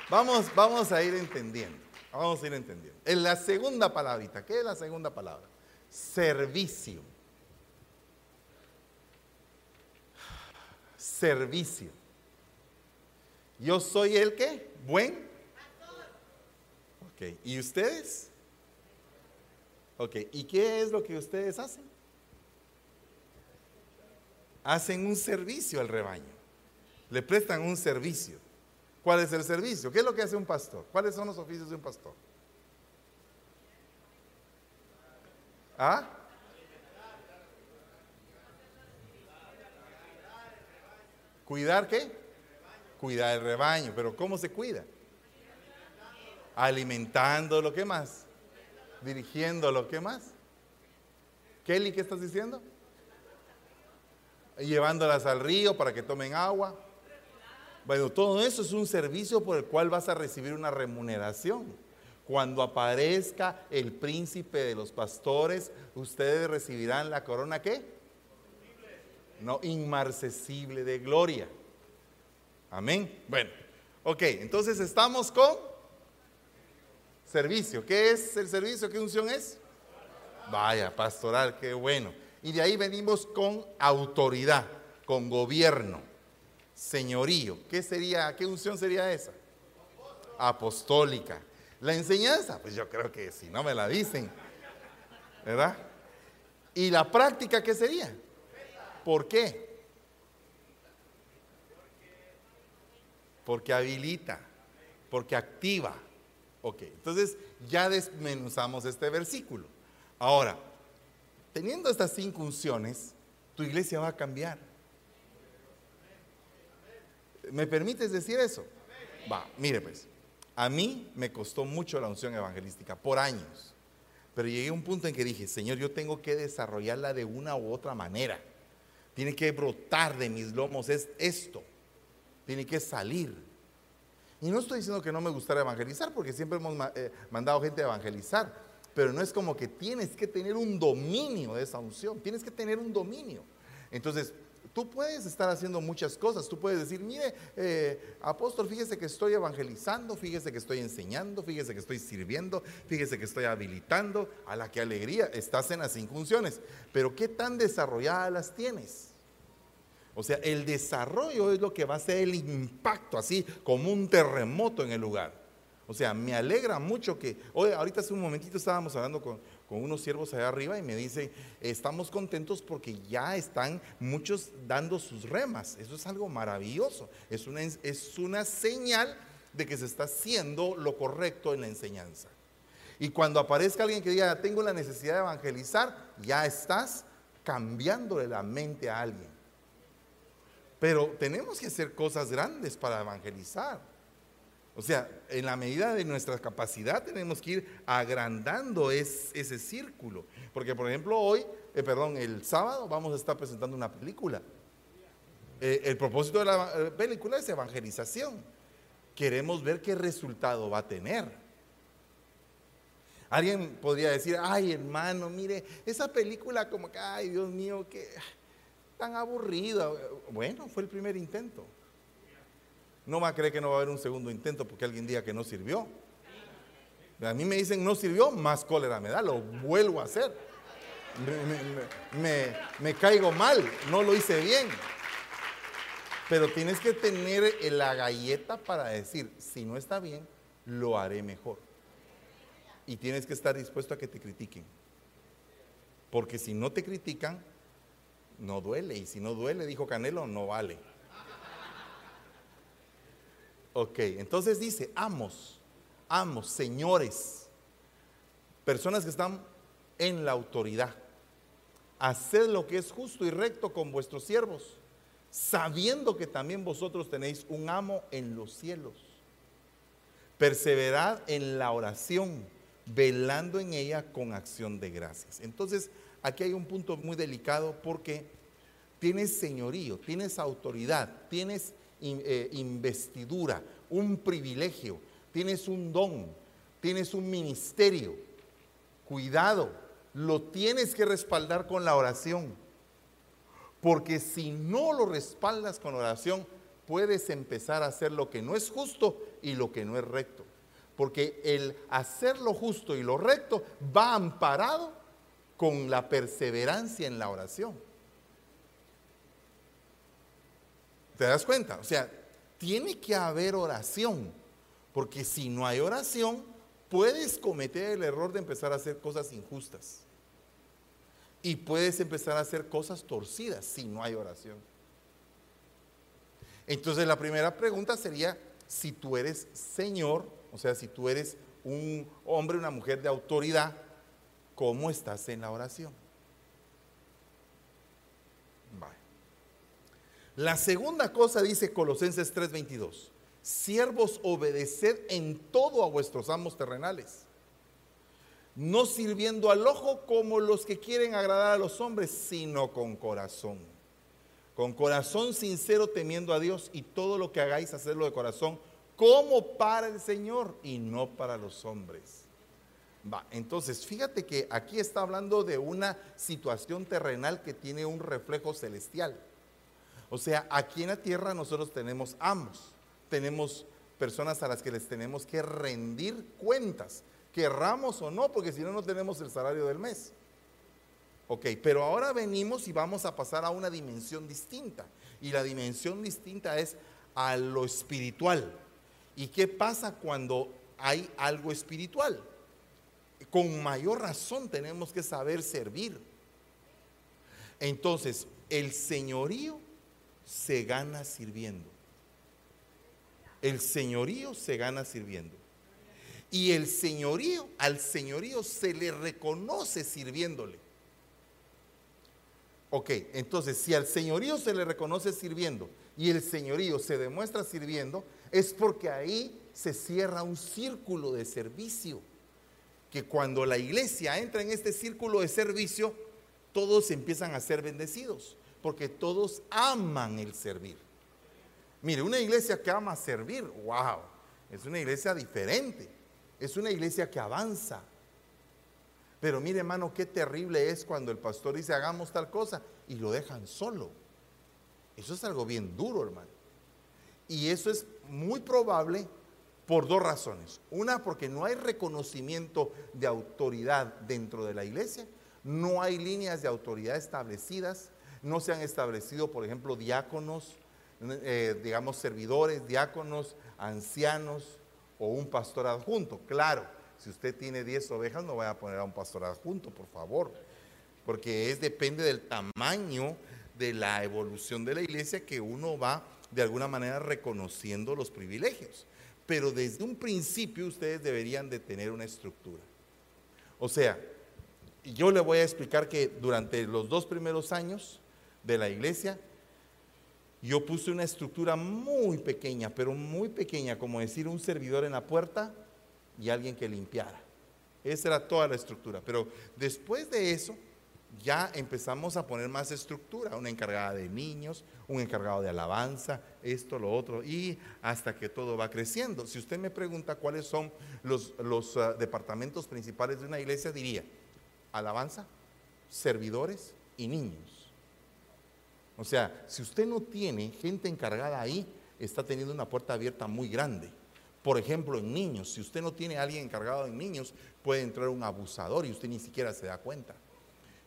[SPEAKER 1] vamos, vamos a ir entendiendo. Vamos a ir entendiendo. En la segunda palabrita, ¿qué es la segunda palabra? Servicio. Servicio. Yo soy el que buen. Ok, ¿y ustedes? Ok, ¿y qué es lo que ustedes hacen? Hacen un servicio al rebaño. Le prestan un servicio. ¿Cuál es el servicio? ¿Qué es lo que hace un pastor? ¿Cuáles son los oficios de un pastor? ¿Ah? ¿Cuidar qué? Cuidar el rebaño. ¿Pero cómo se cuida? Alimentando, ¿lo que más? Dirigiendo, ¿lo más? Kelly, ¿qué estás diciendo? Llevándolas al río para que tomen agua. Bueno, todo eso es un servicio por el cual vas a recibir una remuneración. Cuando aparezca el príncipe de los pastores, ustedes recibirán la corona ¿qué? No, inmarcesible de gloria. Amén. Bueno, ok, entonces estamos con servicio. ¿Qué es el servicio? ¿Qué unción es? Vaya, pastoral, qué bueno. Y de ahí venimos con autoridad, con gobierno, señorío. ¿Qué sería, qué unción sería esa? Apostólica. La enseñanza, pues yo creo que si no me la dicen, ¿verdad? ¿Y la práctica qué sería? ¿Por qué? Porque habilita, porque activa. Ok, entonces ya desmenuzamos este versículo. Ahora, teniendo estas cinco unciones, tu iglesia va a cambiar. ¿Me permites decir eso? Va, mire pues, a mí me costó mucho la unción evangelística, por años. Pero llegué a un punto en que dije, Señor, yo tengo que desarrollarla de una u otra manera. Tiene que brotar de mis lomos es esto. Tiene que salir. Y no estoy diciendo que no me gustara evangelizar, porque siempre hemos eh, mandado gente a evangelizar, pero no es como que tienes que tener un dominio de esa unción, tienes que tener un dominio. Entonces, tú puedes estar haciendo muchas cosas, tú puedes decir, mire, eh, apóstol, fíjese que estoy evangelizando, fíjese que estoy enseñando, fíjese que estoy sirviendo, fíjese que estoy habilitando, a la que alegría, estás en las cinco unciones, pero ¿qué tan desarrolladas las tienes? O sea, el desarrollo es lo que va a ser el impacto, así como un terremoto en el lugar. O sea, me alegra mucho que, hoy, ahorita hace un momentito estábamos hablando con, unos siervos allá arriba y me dicen, estamos contentos porque ya están muchos dando sus remas. Eso es algo maravilloso. Es una, es una señal de que se está haciendo lo correcto en la enseñanza. Y cuando aparezca alguien que diga, tengo la necesidad de evangelizar, ya estás cambiándole la mente a alguien. Pero tenemos que hacer cosas grandes para evangelizar. O sea, en la medida de nuestra capacidad tenemos que ir agrandando ese círculo. Porque, por ejemplo, hoy, eh, perdón, el sábado vamos a estar presentando una película. Eh, el propósito de la eh, película es evangelización. Queremos ver qué resultado va a tener. Alguien podría decir, ay hermano, mire, esa película como que, ay Dios mío, que tan aburrida. Bueno, fue el primer intento. No va a creer que no va a haber un segundo intento porque alguien diga que no sirvió. A mí me dicen no sirvió, más cólera me da, lo vuelvo a hacer. Me, caigo mal, no lo hice bien. Pero tienes que tener la galleta para decir, si no está bien, lo haré mejor. Y tienes que estar dispuesto a que te critiquen. Porque si no te critican, no duele. Y si no duele, dijo Canelo, no vale. Ok, entonces dice, amos, amos, señores, personas que están en la autoridad. Haced lo que es justo y recto con vuestros siervos, sabiendo que también vosotros tenéis un amo en los cielos. Perseverad en la oración, velando en ella con acción de gracias. Entonces, aquí hay un punto muy delicado porque tienes señorío, tienes autoridad, tienes eh, investidura, un privilegio, tienes un don, tienes un ministerio. Cuidado, lo tienes que respaldar con la oración. Porque si no lo respaldas con oración, puedes empezar a hacer lo que no es justo y lo que no es recto. Porque el hacer lo justo y lo recto va amparado con la perseverancia en la oración. ¿Te das cuenta? O sea, tiene que haber oración, porque si no hay oración, puedes cometer el error de empezar a hacer cosas injustas. Y puedes empezar a hacer cosas torcidas si no hay oración. Entonces la primera pregunta sería, si tú eres Señor, o sea, si tú eres un hombre, una mujer de autoridad, ¿Cómo estás en la oración? La segunda cosa dice Colosenses 3:22. Siervos, obedeced en todo a vuestros amos terrenales, no sirviendo al ojo como los que quieren agradar a los hombres, sino con corazón. Con corazón sincero temiendo a Dios y todo lo que hagáis, hacerlo de corazón como para el Señor y no para los hombres. Va, entonces fíjate que aquí está hablando de una situación terrenal que tiene un reflejo celestial. O sea, aquí en la tierra nosotros tenemos amos, tenemos personas a las que les tenemos que rendir cuentas, querramos o no, porque si no, no tenemos el salario del mes. Ok, pero ahora venimos y vamos a pasar a una dimensión distinta. Y la dimensión distinta es a lo espiritual. ¿Y qué pasa cuando hay algo espiritual? Con mayor razón tenemos que saber servir. Entonces, el señorío se gana sirviendo. El señorío se gana sirviendo. Y el señorío, al señorío se le reconoce sirviéndole. Ok, entonces si al señorío se le reconoce sirviendo y el señorío se demuestra sirviendo, es porque ahí se cierra un círculo de servicio. Que cuando la iglesia entra en este círculo de servicio, todos empiezan a ser bendecidos, porque todos aman el servir. Mire, una iglesia que ama servir, wow, es una iglesia diferente, es una iglesia que avanza, pero mire, hermano, qué terrible es cuando el pastor dice hagamos tal cosa y lo dejan solo. Eso es algo bien duro, hermano. Y eso es muy probable por dos razones. Una, porque no hay reconocimiento de autoridad dentro de la iglesia, no hay líneas de autoridad establecidas, no se han establecido, por ejemplo, diáconos, eh, digamos, servidores, diáconos, ancianos o un pastor adjunto. Claro, si usted tiene 10 ovejas, no vaya a poner a un pastor adjunto, por favor. Porque es depende del tamaño de la evolución de la iglesia que uno va de alguna manera reconociendo los privilegios. Pero desde un principio ustedes deberían de tener una estructura. O sea, yo le voy a explicar que durante los dos primeros años de la iglesia, yo puse una estructura muy pequeña, pero muy pequeña, como decir un servidor en la puerta y alguien que limpiara. Esa era toda la estructura. Pero después de eso, ya empezamos a poner más estructura, una encargada de niños, un encargado de alabanza, esto, lo otro, y hasta que todo va creciendo. Si usted me pregunta cuáles son los, ah, departamentos principales de una iglesia, diría alabanza, servidores y niños. O sea, si usted no tiene gente encargada ahí, está teniendo una puerta abierta muy grande. Por ejemplo, en niños, si usted no tiene a alguien encargado en niños, puede entrar un abusador y usted ni siquiera se da cuenta.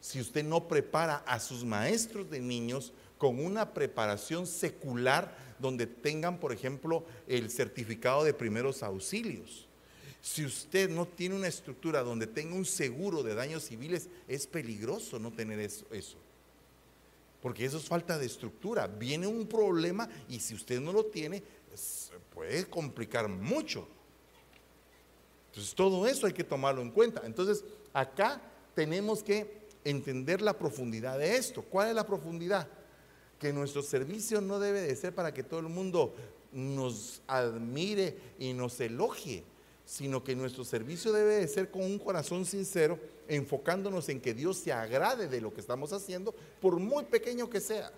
[SPEAKER 1] Si usted no prepara a sus maestros de niños con una preparación secular donde tengan, por ejemplo, el certificado de primeros auxilios. Si usted no tiene una estructura donde tenga un seguro de daños civiles, es peligroso no tener eso. Porque eso es falta de estructura. Viene un problema y si usted no lo tiene, puede complicar mucho. Entonces todo eso hay que tomarlo en cuenta. Entonces acá tenemos que entender la profundidad de esto. ¿Cuál es la profundidad? Que nuestro servicio no debe de ser para que todo el mundo nos admire y nos elogie, sino que nuestro servicio debe de ser con un corazón sincero, enfocándonos en que Dios se agrade de lo que estamos haciendo, por muy pequeño que sea.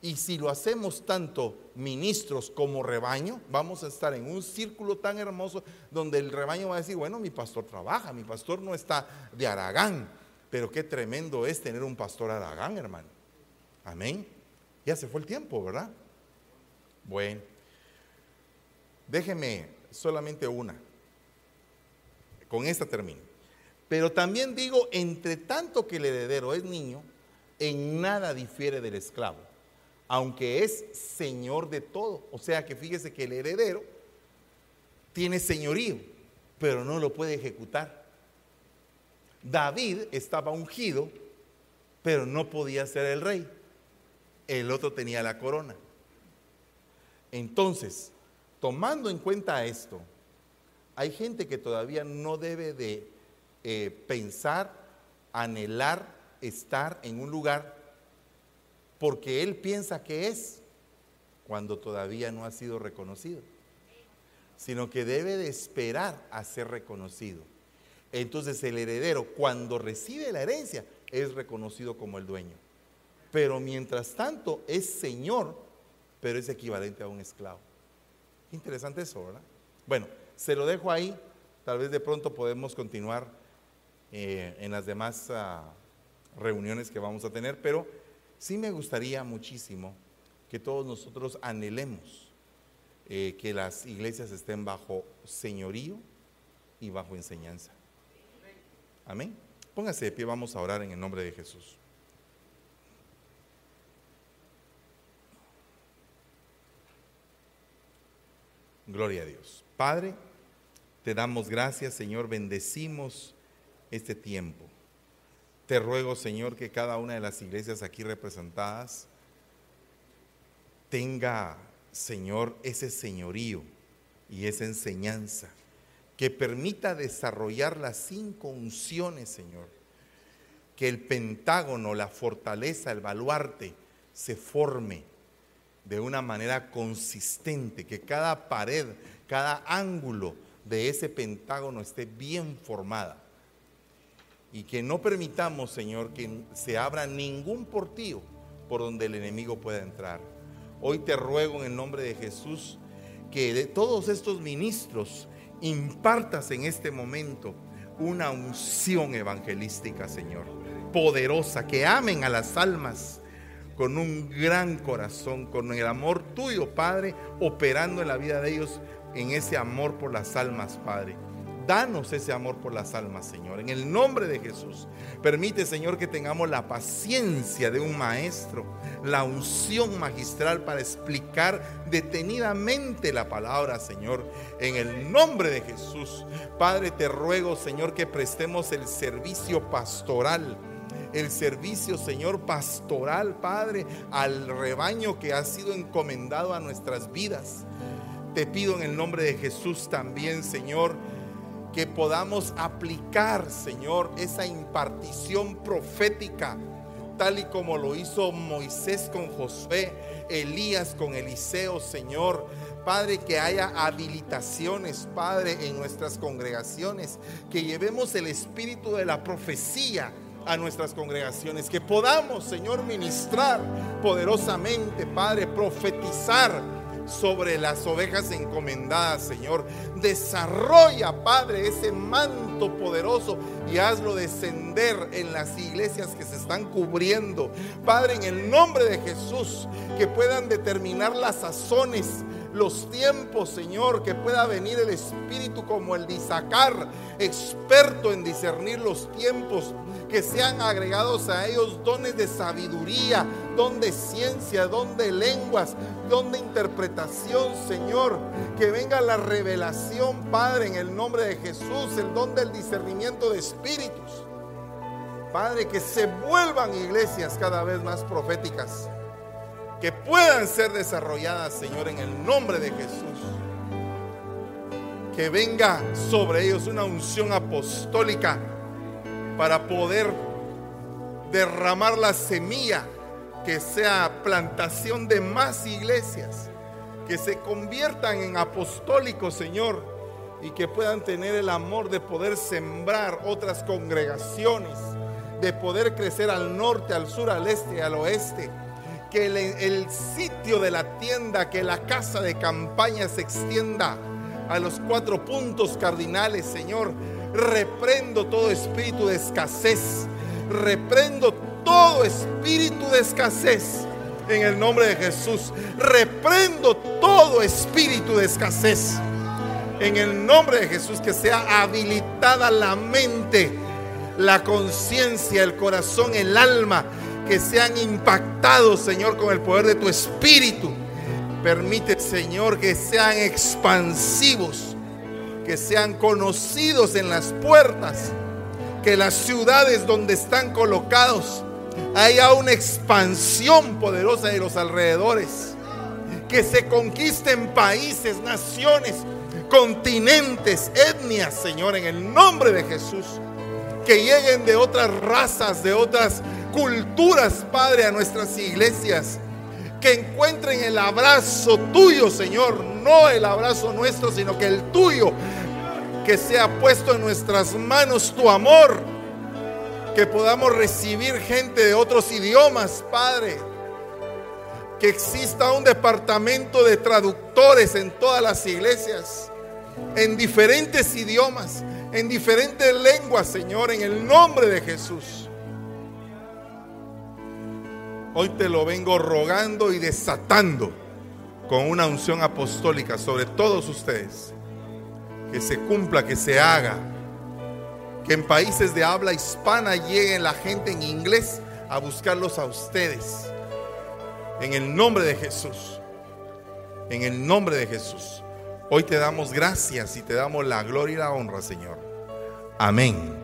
[SPEAKER 1] Y si lo hacemos tanto ministros como rebaño, vamos a estar en un círculo tan hermoso donde el rebaño va a decir, bueno, mi pastor trabaja, mi pastor no está de Aragán, pero qué tremendo es tener un pastor Aragán, hermano. Amén. Ya se fue el tiempo, ¿verdad? Bueno, déjeme solamente una. Con esta termino. Pero también digo, entre tanto que el heredero es niño, en nada difiere del esclavo aunque es señor de todo. O sea que fíjese que el heredero tiene señorío, pero no lo puede ejecutar. David estaba ungido, pero no podía ser el rey. El otro tenía la corona. Entonces, tomando en cuenta esto, hay gente que todavía no debe de eh, pensar, anhelar estar en un lugar porque él piensa que es cuando todavía no ha sido reconocido, sino que debe de esperar a ser reconocido. Entonces el heredero cuando recibe la herencia es reconocido como el dueño, pero mientras tanto es señor, pero es equivalente a un esclavo. Interesante eso, ¿verdad? Bueno, se lo dejo ahí. Tal vez de pronto podemos continuar eh, en las demás ah, reuniones que vamos a tener, pero sí me gustaría muchísimo que todos nosotros anhelemos eh, que las iglesias estén bajo señorío y bajo enseñanza. Amén. Póngase de pie, vamos a orar en el nombre de Jesús. Gloria a Dios. Padre, te damos gracias, Señor, bendecimos este tiempo. Te ruego, Señor, que cada una de las iglesias aquí representadas tenga, Señor, ese señorío y esa enseñanza que permita desarrollar las cinco unciones, Señor. Que el pentágono, la fortaleza, el baluarte se forme de una manera consistente, que cada pared, cada ángulo de ese pentágono esté bien formada. Y que no permitamos, Señor, que se abra ningún portillo por donde el enemigo pueda entrar. Hoy te ruego en el nombre de Jesús que de todos estos ministros impartas en este momento una unción evangelística, Señor, poderosa, que amen a las almas con un gran corazón, con el amor tuyo, Padre, operando en la vida de ellos en ese amor por las almas, Padre. Danos ese amor por las almas, Señor, en el nombre de Jesús. Permite, Señor, que tengamos la paciencia de un maestro, la unción magistral para explicar detenidamente la palabra, Señor, en el nombre de Jesús. Padre, te ruego, Señor, que prestemos el servicio pastoral el servicio, Señor, pastoral, Padre, al rebaño que ha sido encomendado a nuestras vidas. Te pido en el nombre de Jesús también, Señor, que podamos aplicar, Señor, esa impartición profética, tal y como lo hizo Moisés con Josué, Elías con Eliseo, Señor. Padre, que haya habilitaciones, Padre, en nuestras congregaciones, que llevemos el espíritu de la profecía a nuestras congregaciones, que podamos, Señor, ministrar poderosamente, Padre, profetizar sobre las ovejas encomendadas, Señor. Desarrolla, Padre, ese manto poderoso y hazlo descender en las iglesias que se están cubriendo. Padre, en el nombre de Jesús, que puedan determinar las sazones los tiempos, Señor, que pueda venir el Espíritu como el de Isaacar, experto en discernir los tiempos, que sean agregados a ellos dones de sabiduría, don de ciencia, don de lenguas, don de interpretación, Señor, que venga la revelación, Padre, en el nombre de Jesús, el don del discernimiento de espíritus. Padre, que se vuelvan iglesias cada vez más proféticas que puedan ser desarrolladas, Señor, en el nombre de Jesús. Que venga sobre ellos una unción apostólica para poder derramar la semilla que sea plantación de más iglesias, que se conviertan en apostólicos, Señor, y que puedan tener el amor de poder sembrar otras congregaciones, de poder crecer al norte, al sur, al este, al oeste que el, sitio de la tienda, que la casa de campaña se extienda a los cuatro puntos cardinales, Señor. Reprendo todo espíritu de escasez. Reprendo todo espíritu de escasez. En el nombre de Jesús. Reprendo todo espíritu de escasez. En el nombre de Jesús. Que sea habilitada la mente, la conciencia, el corazón, el alma que sean impactados, Señor, con el poder de tu Espíritu. Permite, Señor, que sean expansivos, que sean conocidos en las puertas, que las ciudades donde están colocados haya una expansión poderosa de los alrededores, que se conquisten países, naciones, continentes, etnias, Señor, en el nombre de Jesús, que lleguen de otras razas, de otras culturas, Padre, a nuestras iglesias. Que encuentren el abrazo tuyo, Señor. No el abrazo nuestro, sino que el tuyo. Que sea puesto en nuestras manos tu amor. Que podamos recibir gente de otros idiomas, Padre.
[SPEAKER 2] que exista un departamento de traductores en todas las iglesias, en diferentes idiomas, en diferentes lenguas, Señor, en el nombre de Jesús. Hoy te lo vengo rogando y desatando con una unción apostólica sobre todos ustedes. Que se cumpla, que se haga. Que en países de habla hispana llegue la gente en inglés a buscarlos a ustedes. En el nombre de Jesús. En el nombre de Jesús. Hoy te damos gracias y te damos la gloria y la honra, Señor. Amén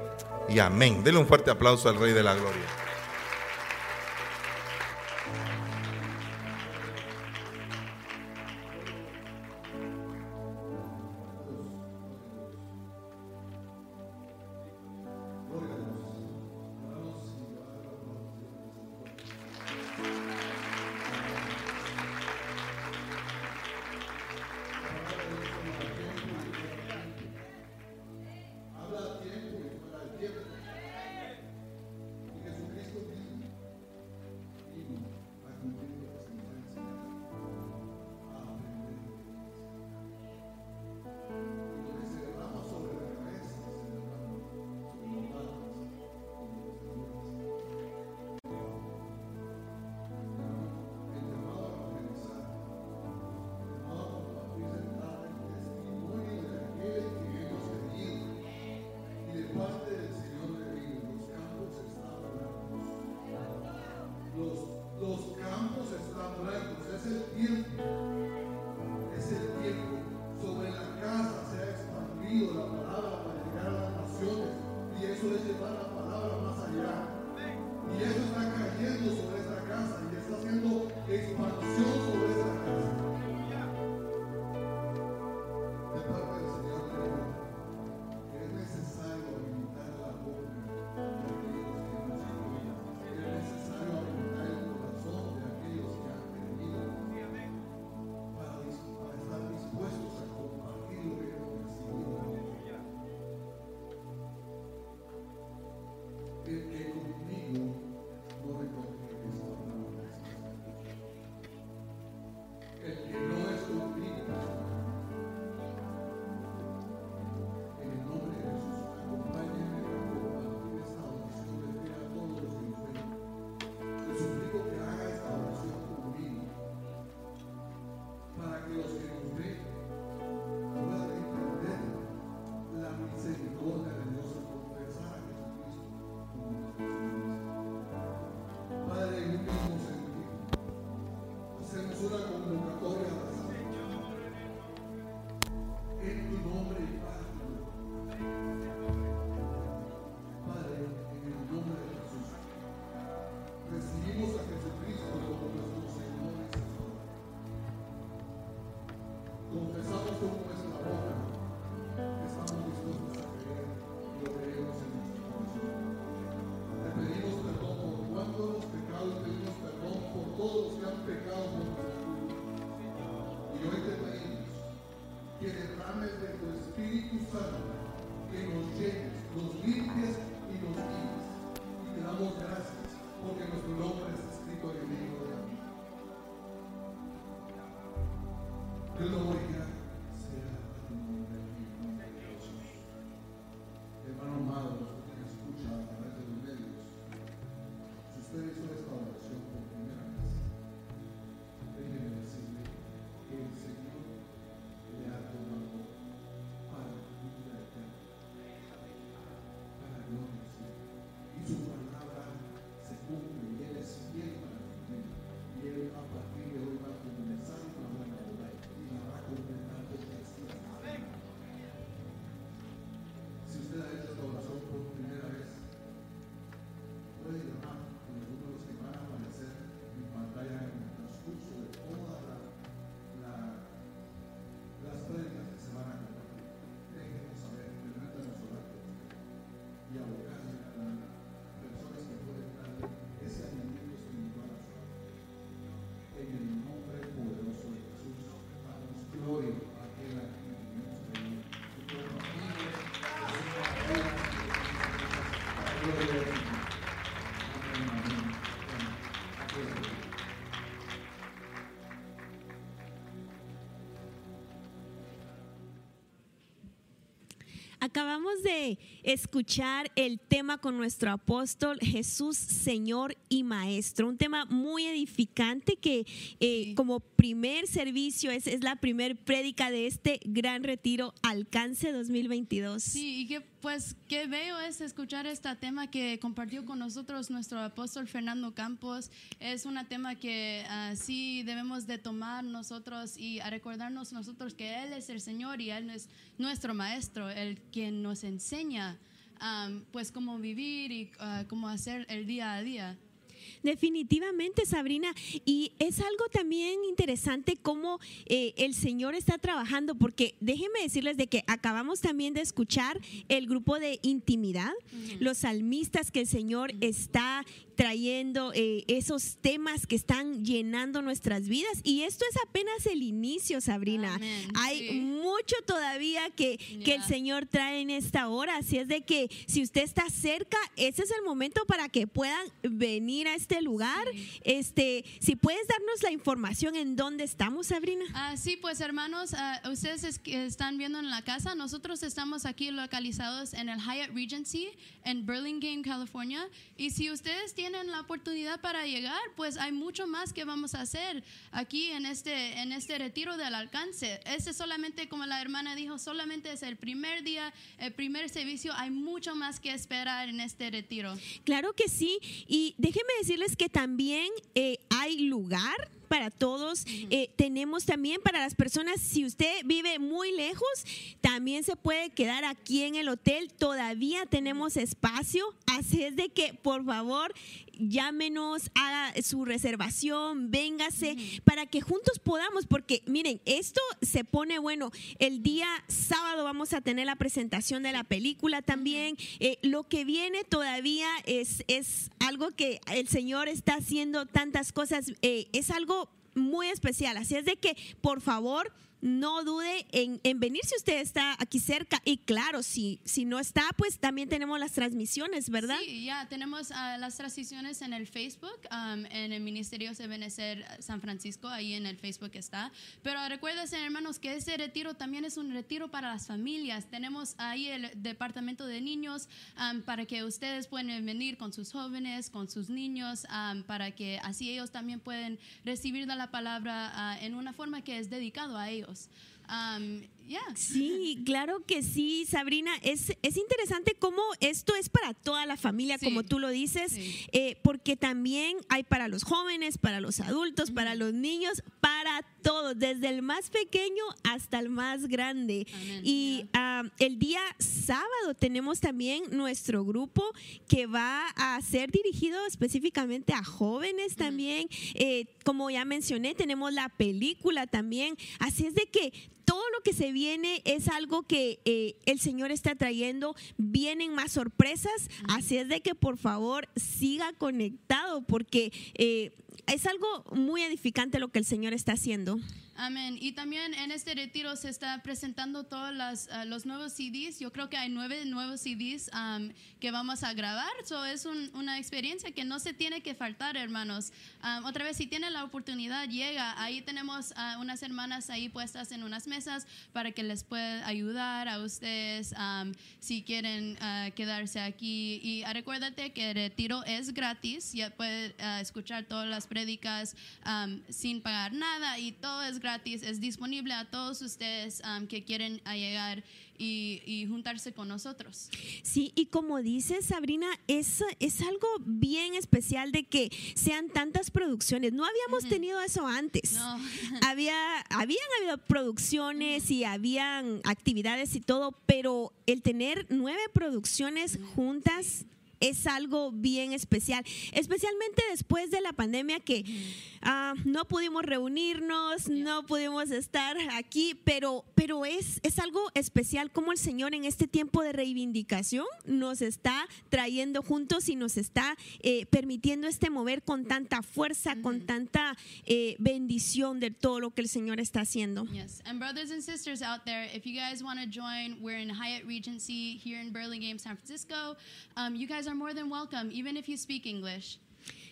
[SPEAKER 2] y amén. Denle un fuerte aplauso al Rey de la Gloria.
[SPEAKER 3] Acabamos de escuchar el tema con nuestro apóstol Jesús, Señor y Maestro. Un tema muy edificante que eh, como primer servicio es, es la primer prédica de este gran retiro Alcance 2022.
[SPEAKER 4] Sí, y que pues qué veo es escuchar este tema que compartió con nosotros nuestro apóstol Fernando Campos. Es un tema que ah, sí debemos de tomar nosotros y a recordarnos nosotros que Él es el Señor y Él es nuestro Maestro, el quien nos enseña um, pues cómo vivir y uh, cómo hacer el día a día.
[SPEAKER 3] Definitivamente, Sabrina. Y es algo también interesante cómo eh, el Señor está trabajando, porque déjenme decirles de que acabamos también de escuchar el grupo de intimidad, los salmistas que el Señor está trayendo eh, esos temas que están llenando nuestras vidas. Y esto es apenas el inicio, Sabrina. Hay mucho todavía que, que el Señor trae en esta hora. Así es de que si usted está cerca, ese es el momento para que puedan venir a este lugar. Este, si puedes darnos la información en dónde estamos, Sabrina.
[SPEAKER 4] Ah, sí, pues hermanos, ah, ustedes que están viendo en la casa, nosotros estamos aquí localizados en el Hyatt Regency en Burlingame, California. Y si ustedes tienen la oportunidad para llegar, pues hay mucho más que vamos a hacer aquí en este, en este retiro del alcance. Este solamente, como la hermana dijo, solamente es el primer día, el primer servicio. Hay mucho más que esperar en este retiro.
[SPEAKER 3] Claro que sí. Y déjenme decirles que también eh, hay lugar para todos. Eh, tenemos también para las personas, si usted vive muy lejos, también se puede quedar aquí en el hotel. Todavía tenemos espacio. Así es de que, por favor, llámenos, haga su reservación, véngase, para que juntos podamos, porque miren, esto se pone bueno. El día sábado vamos a tener la presentación de la película también. Eh, lo que viene todavía es, es algo que el Señor está haciendo tantas cosas, eh, es algo muy especial. Así es de que, por favor, no dude en, venir si usted está aquí cerca. Y claro, si, si no está, pues también tenemos las transmisiones, ¿verdad?
[SPEAKER 4] Sí, ya tenemos ah, las transmisiones en el Facebook, um, en el Ministerio de Benecer San Francisco, ahí en el Facebook está. Pero recuérdense, hermanos, que ese retiro también es un retiro para las familias. Tenemos ahí el departamento de niños para que ustedes puedan venir con sus jóvenes, con sus niños, um, para que así ellos también pueden recibir la palabra ah, en una forma que es dedicado a ellos. Um,
[SPEAKER 3] Sí, claro que sí, Sabrina. Es, es interesante cómo esto es para toda la familia, como tú lo dices, eh, porque también hay para los jóvenes, para los adultos, para los niños, para todos, desde el más pequeño hasta el más grande. Y ah, el día sábado tenemos también nuestro grupo que va a ser dirigido específicamente a jóvenes también. Eh, como ya mencioné, tenemos la película también. Así es de que todo lo que se viene es algo que eh, el Señor está trayendo. Vienen más sorpresas, así es de que por favor siga conectado porque eh, es algo muy edificante lo que el Señor está haciendo.
[SPEAKER 4] Amén. Y también en este retiro se está presentando todos uh, los nuevos CDs. Yo creo que hay nueve nuevos CDs um, que vamos a grabar. Eso es una experiencia que no se tiene que faltar, hermanos. Um, otra vez, si tienen la oportunidad, llega. Ahí tenemos uh, unas hermanas ahí puestas en unas mesas para que les pueda ayudar a ustedes um, si quieren uh, quedarse aquí. Y recuérdate que el retiro es gratis. Ya puedes escuchar todas las prédicas sin pagar nada y todo es gratis, es disponible a todos ustedes um, que quieren llegar y, juntarse con nosotros.
[SPEAKER 3] Sí, y como dice Sabrina, es, es algo bien especial de que sean tantas producciones. No habíamos tenido eso antes. Había, habían habido producciones y habían actividades y todo, pero el tener nueve producciones juntas es algo bien especial, especialmente después de la pandemia que ah, no pudimos reunirnos, no pudimos estar aquí, pero, pero es, es algo especial como el Señor en este tiempo de reivindicación nos está trayendo juntos y nos está eh, permitiendo este mover con tanta fuerza, con tanta eh, bendición de todo lo que el Señor está haciendo.
[SPEAKER 4] Yes, and brothers and sisters out there, if you guys want to join, we're in Hyatt Regency here in Burlingame, San Francisco. Um, you guys are more than welcome, even if you speak English.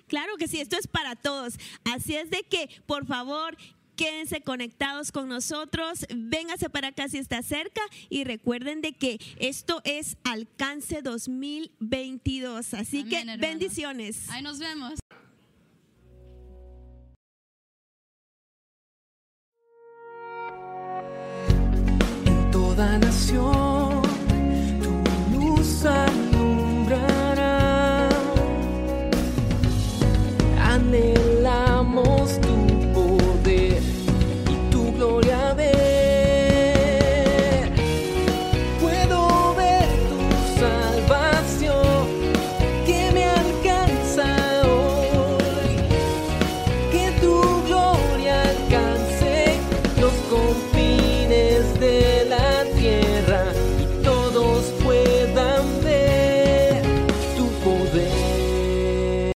[SPEAKER 3] Claro que sí, esto es para todos. Así es de que, por favor, quédense conectados con nosotros, véngase para acá si está cerca y recuerden de que esto es alcance 2022. Así que bendiciones.
[SPEAKER 4] Ahí nos vemos. Toda nación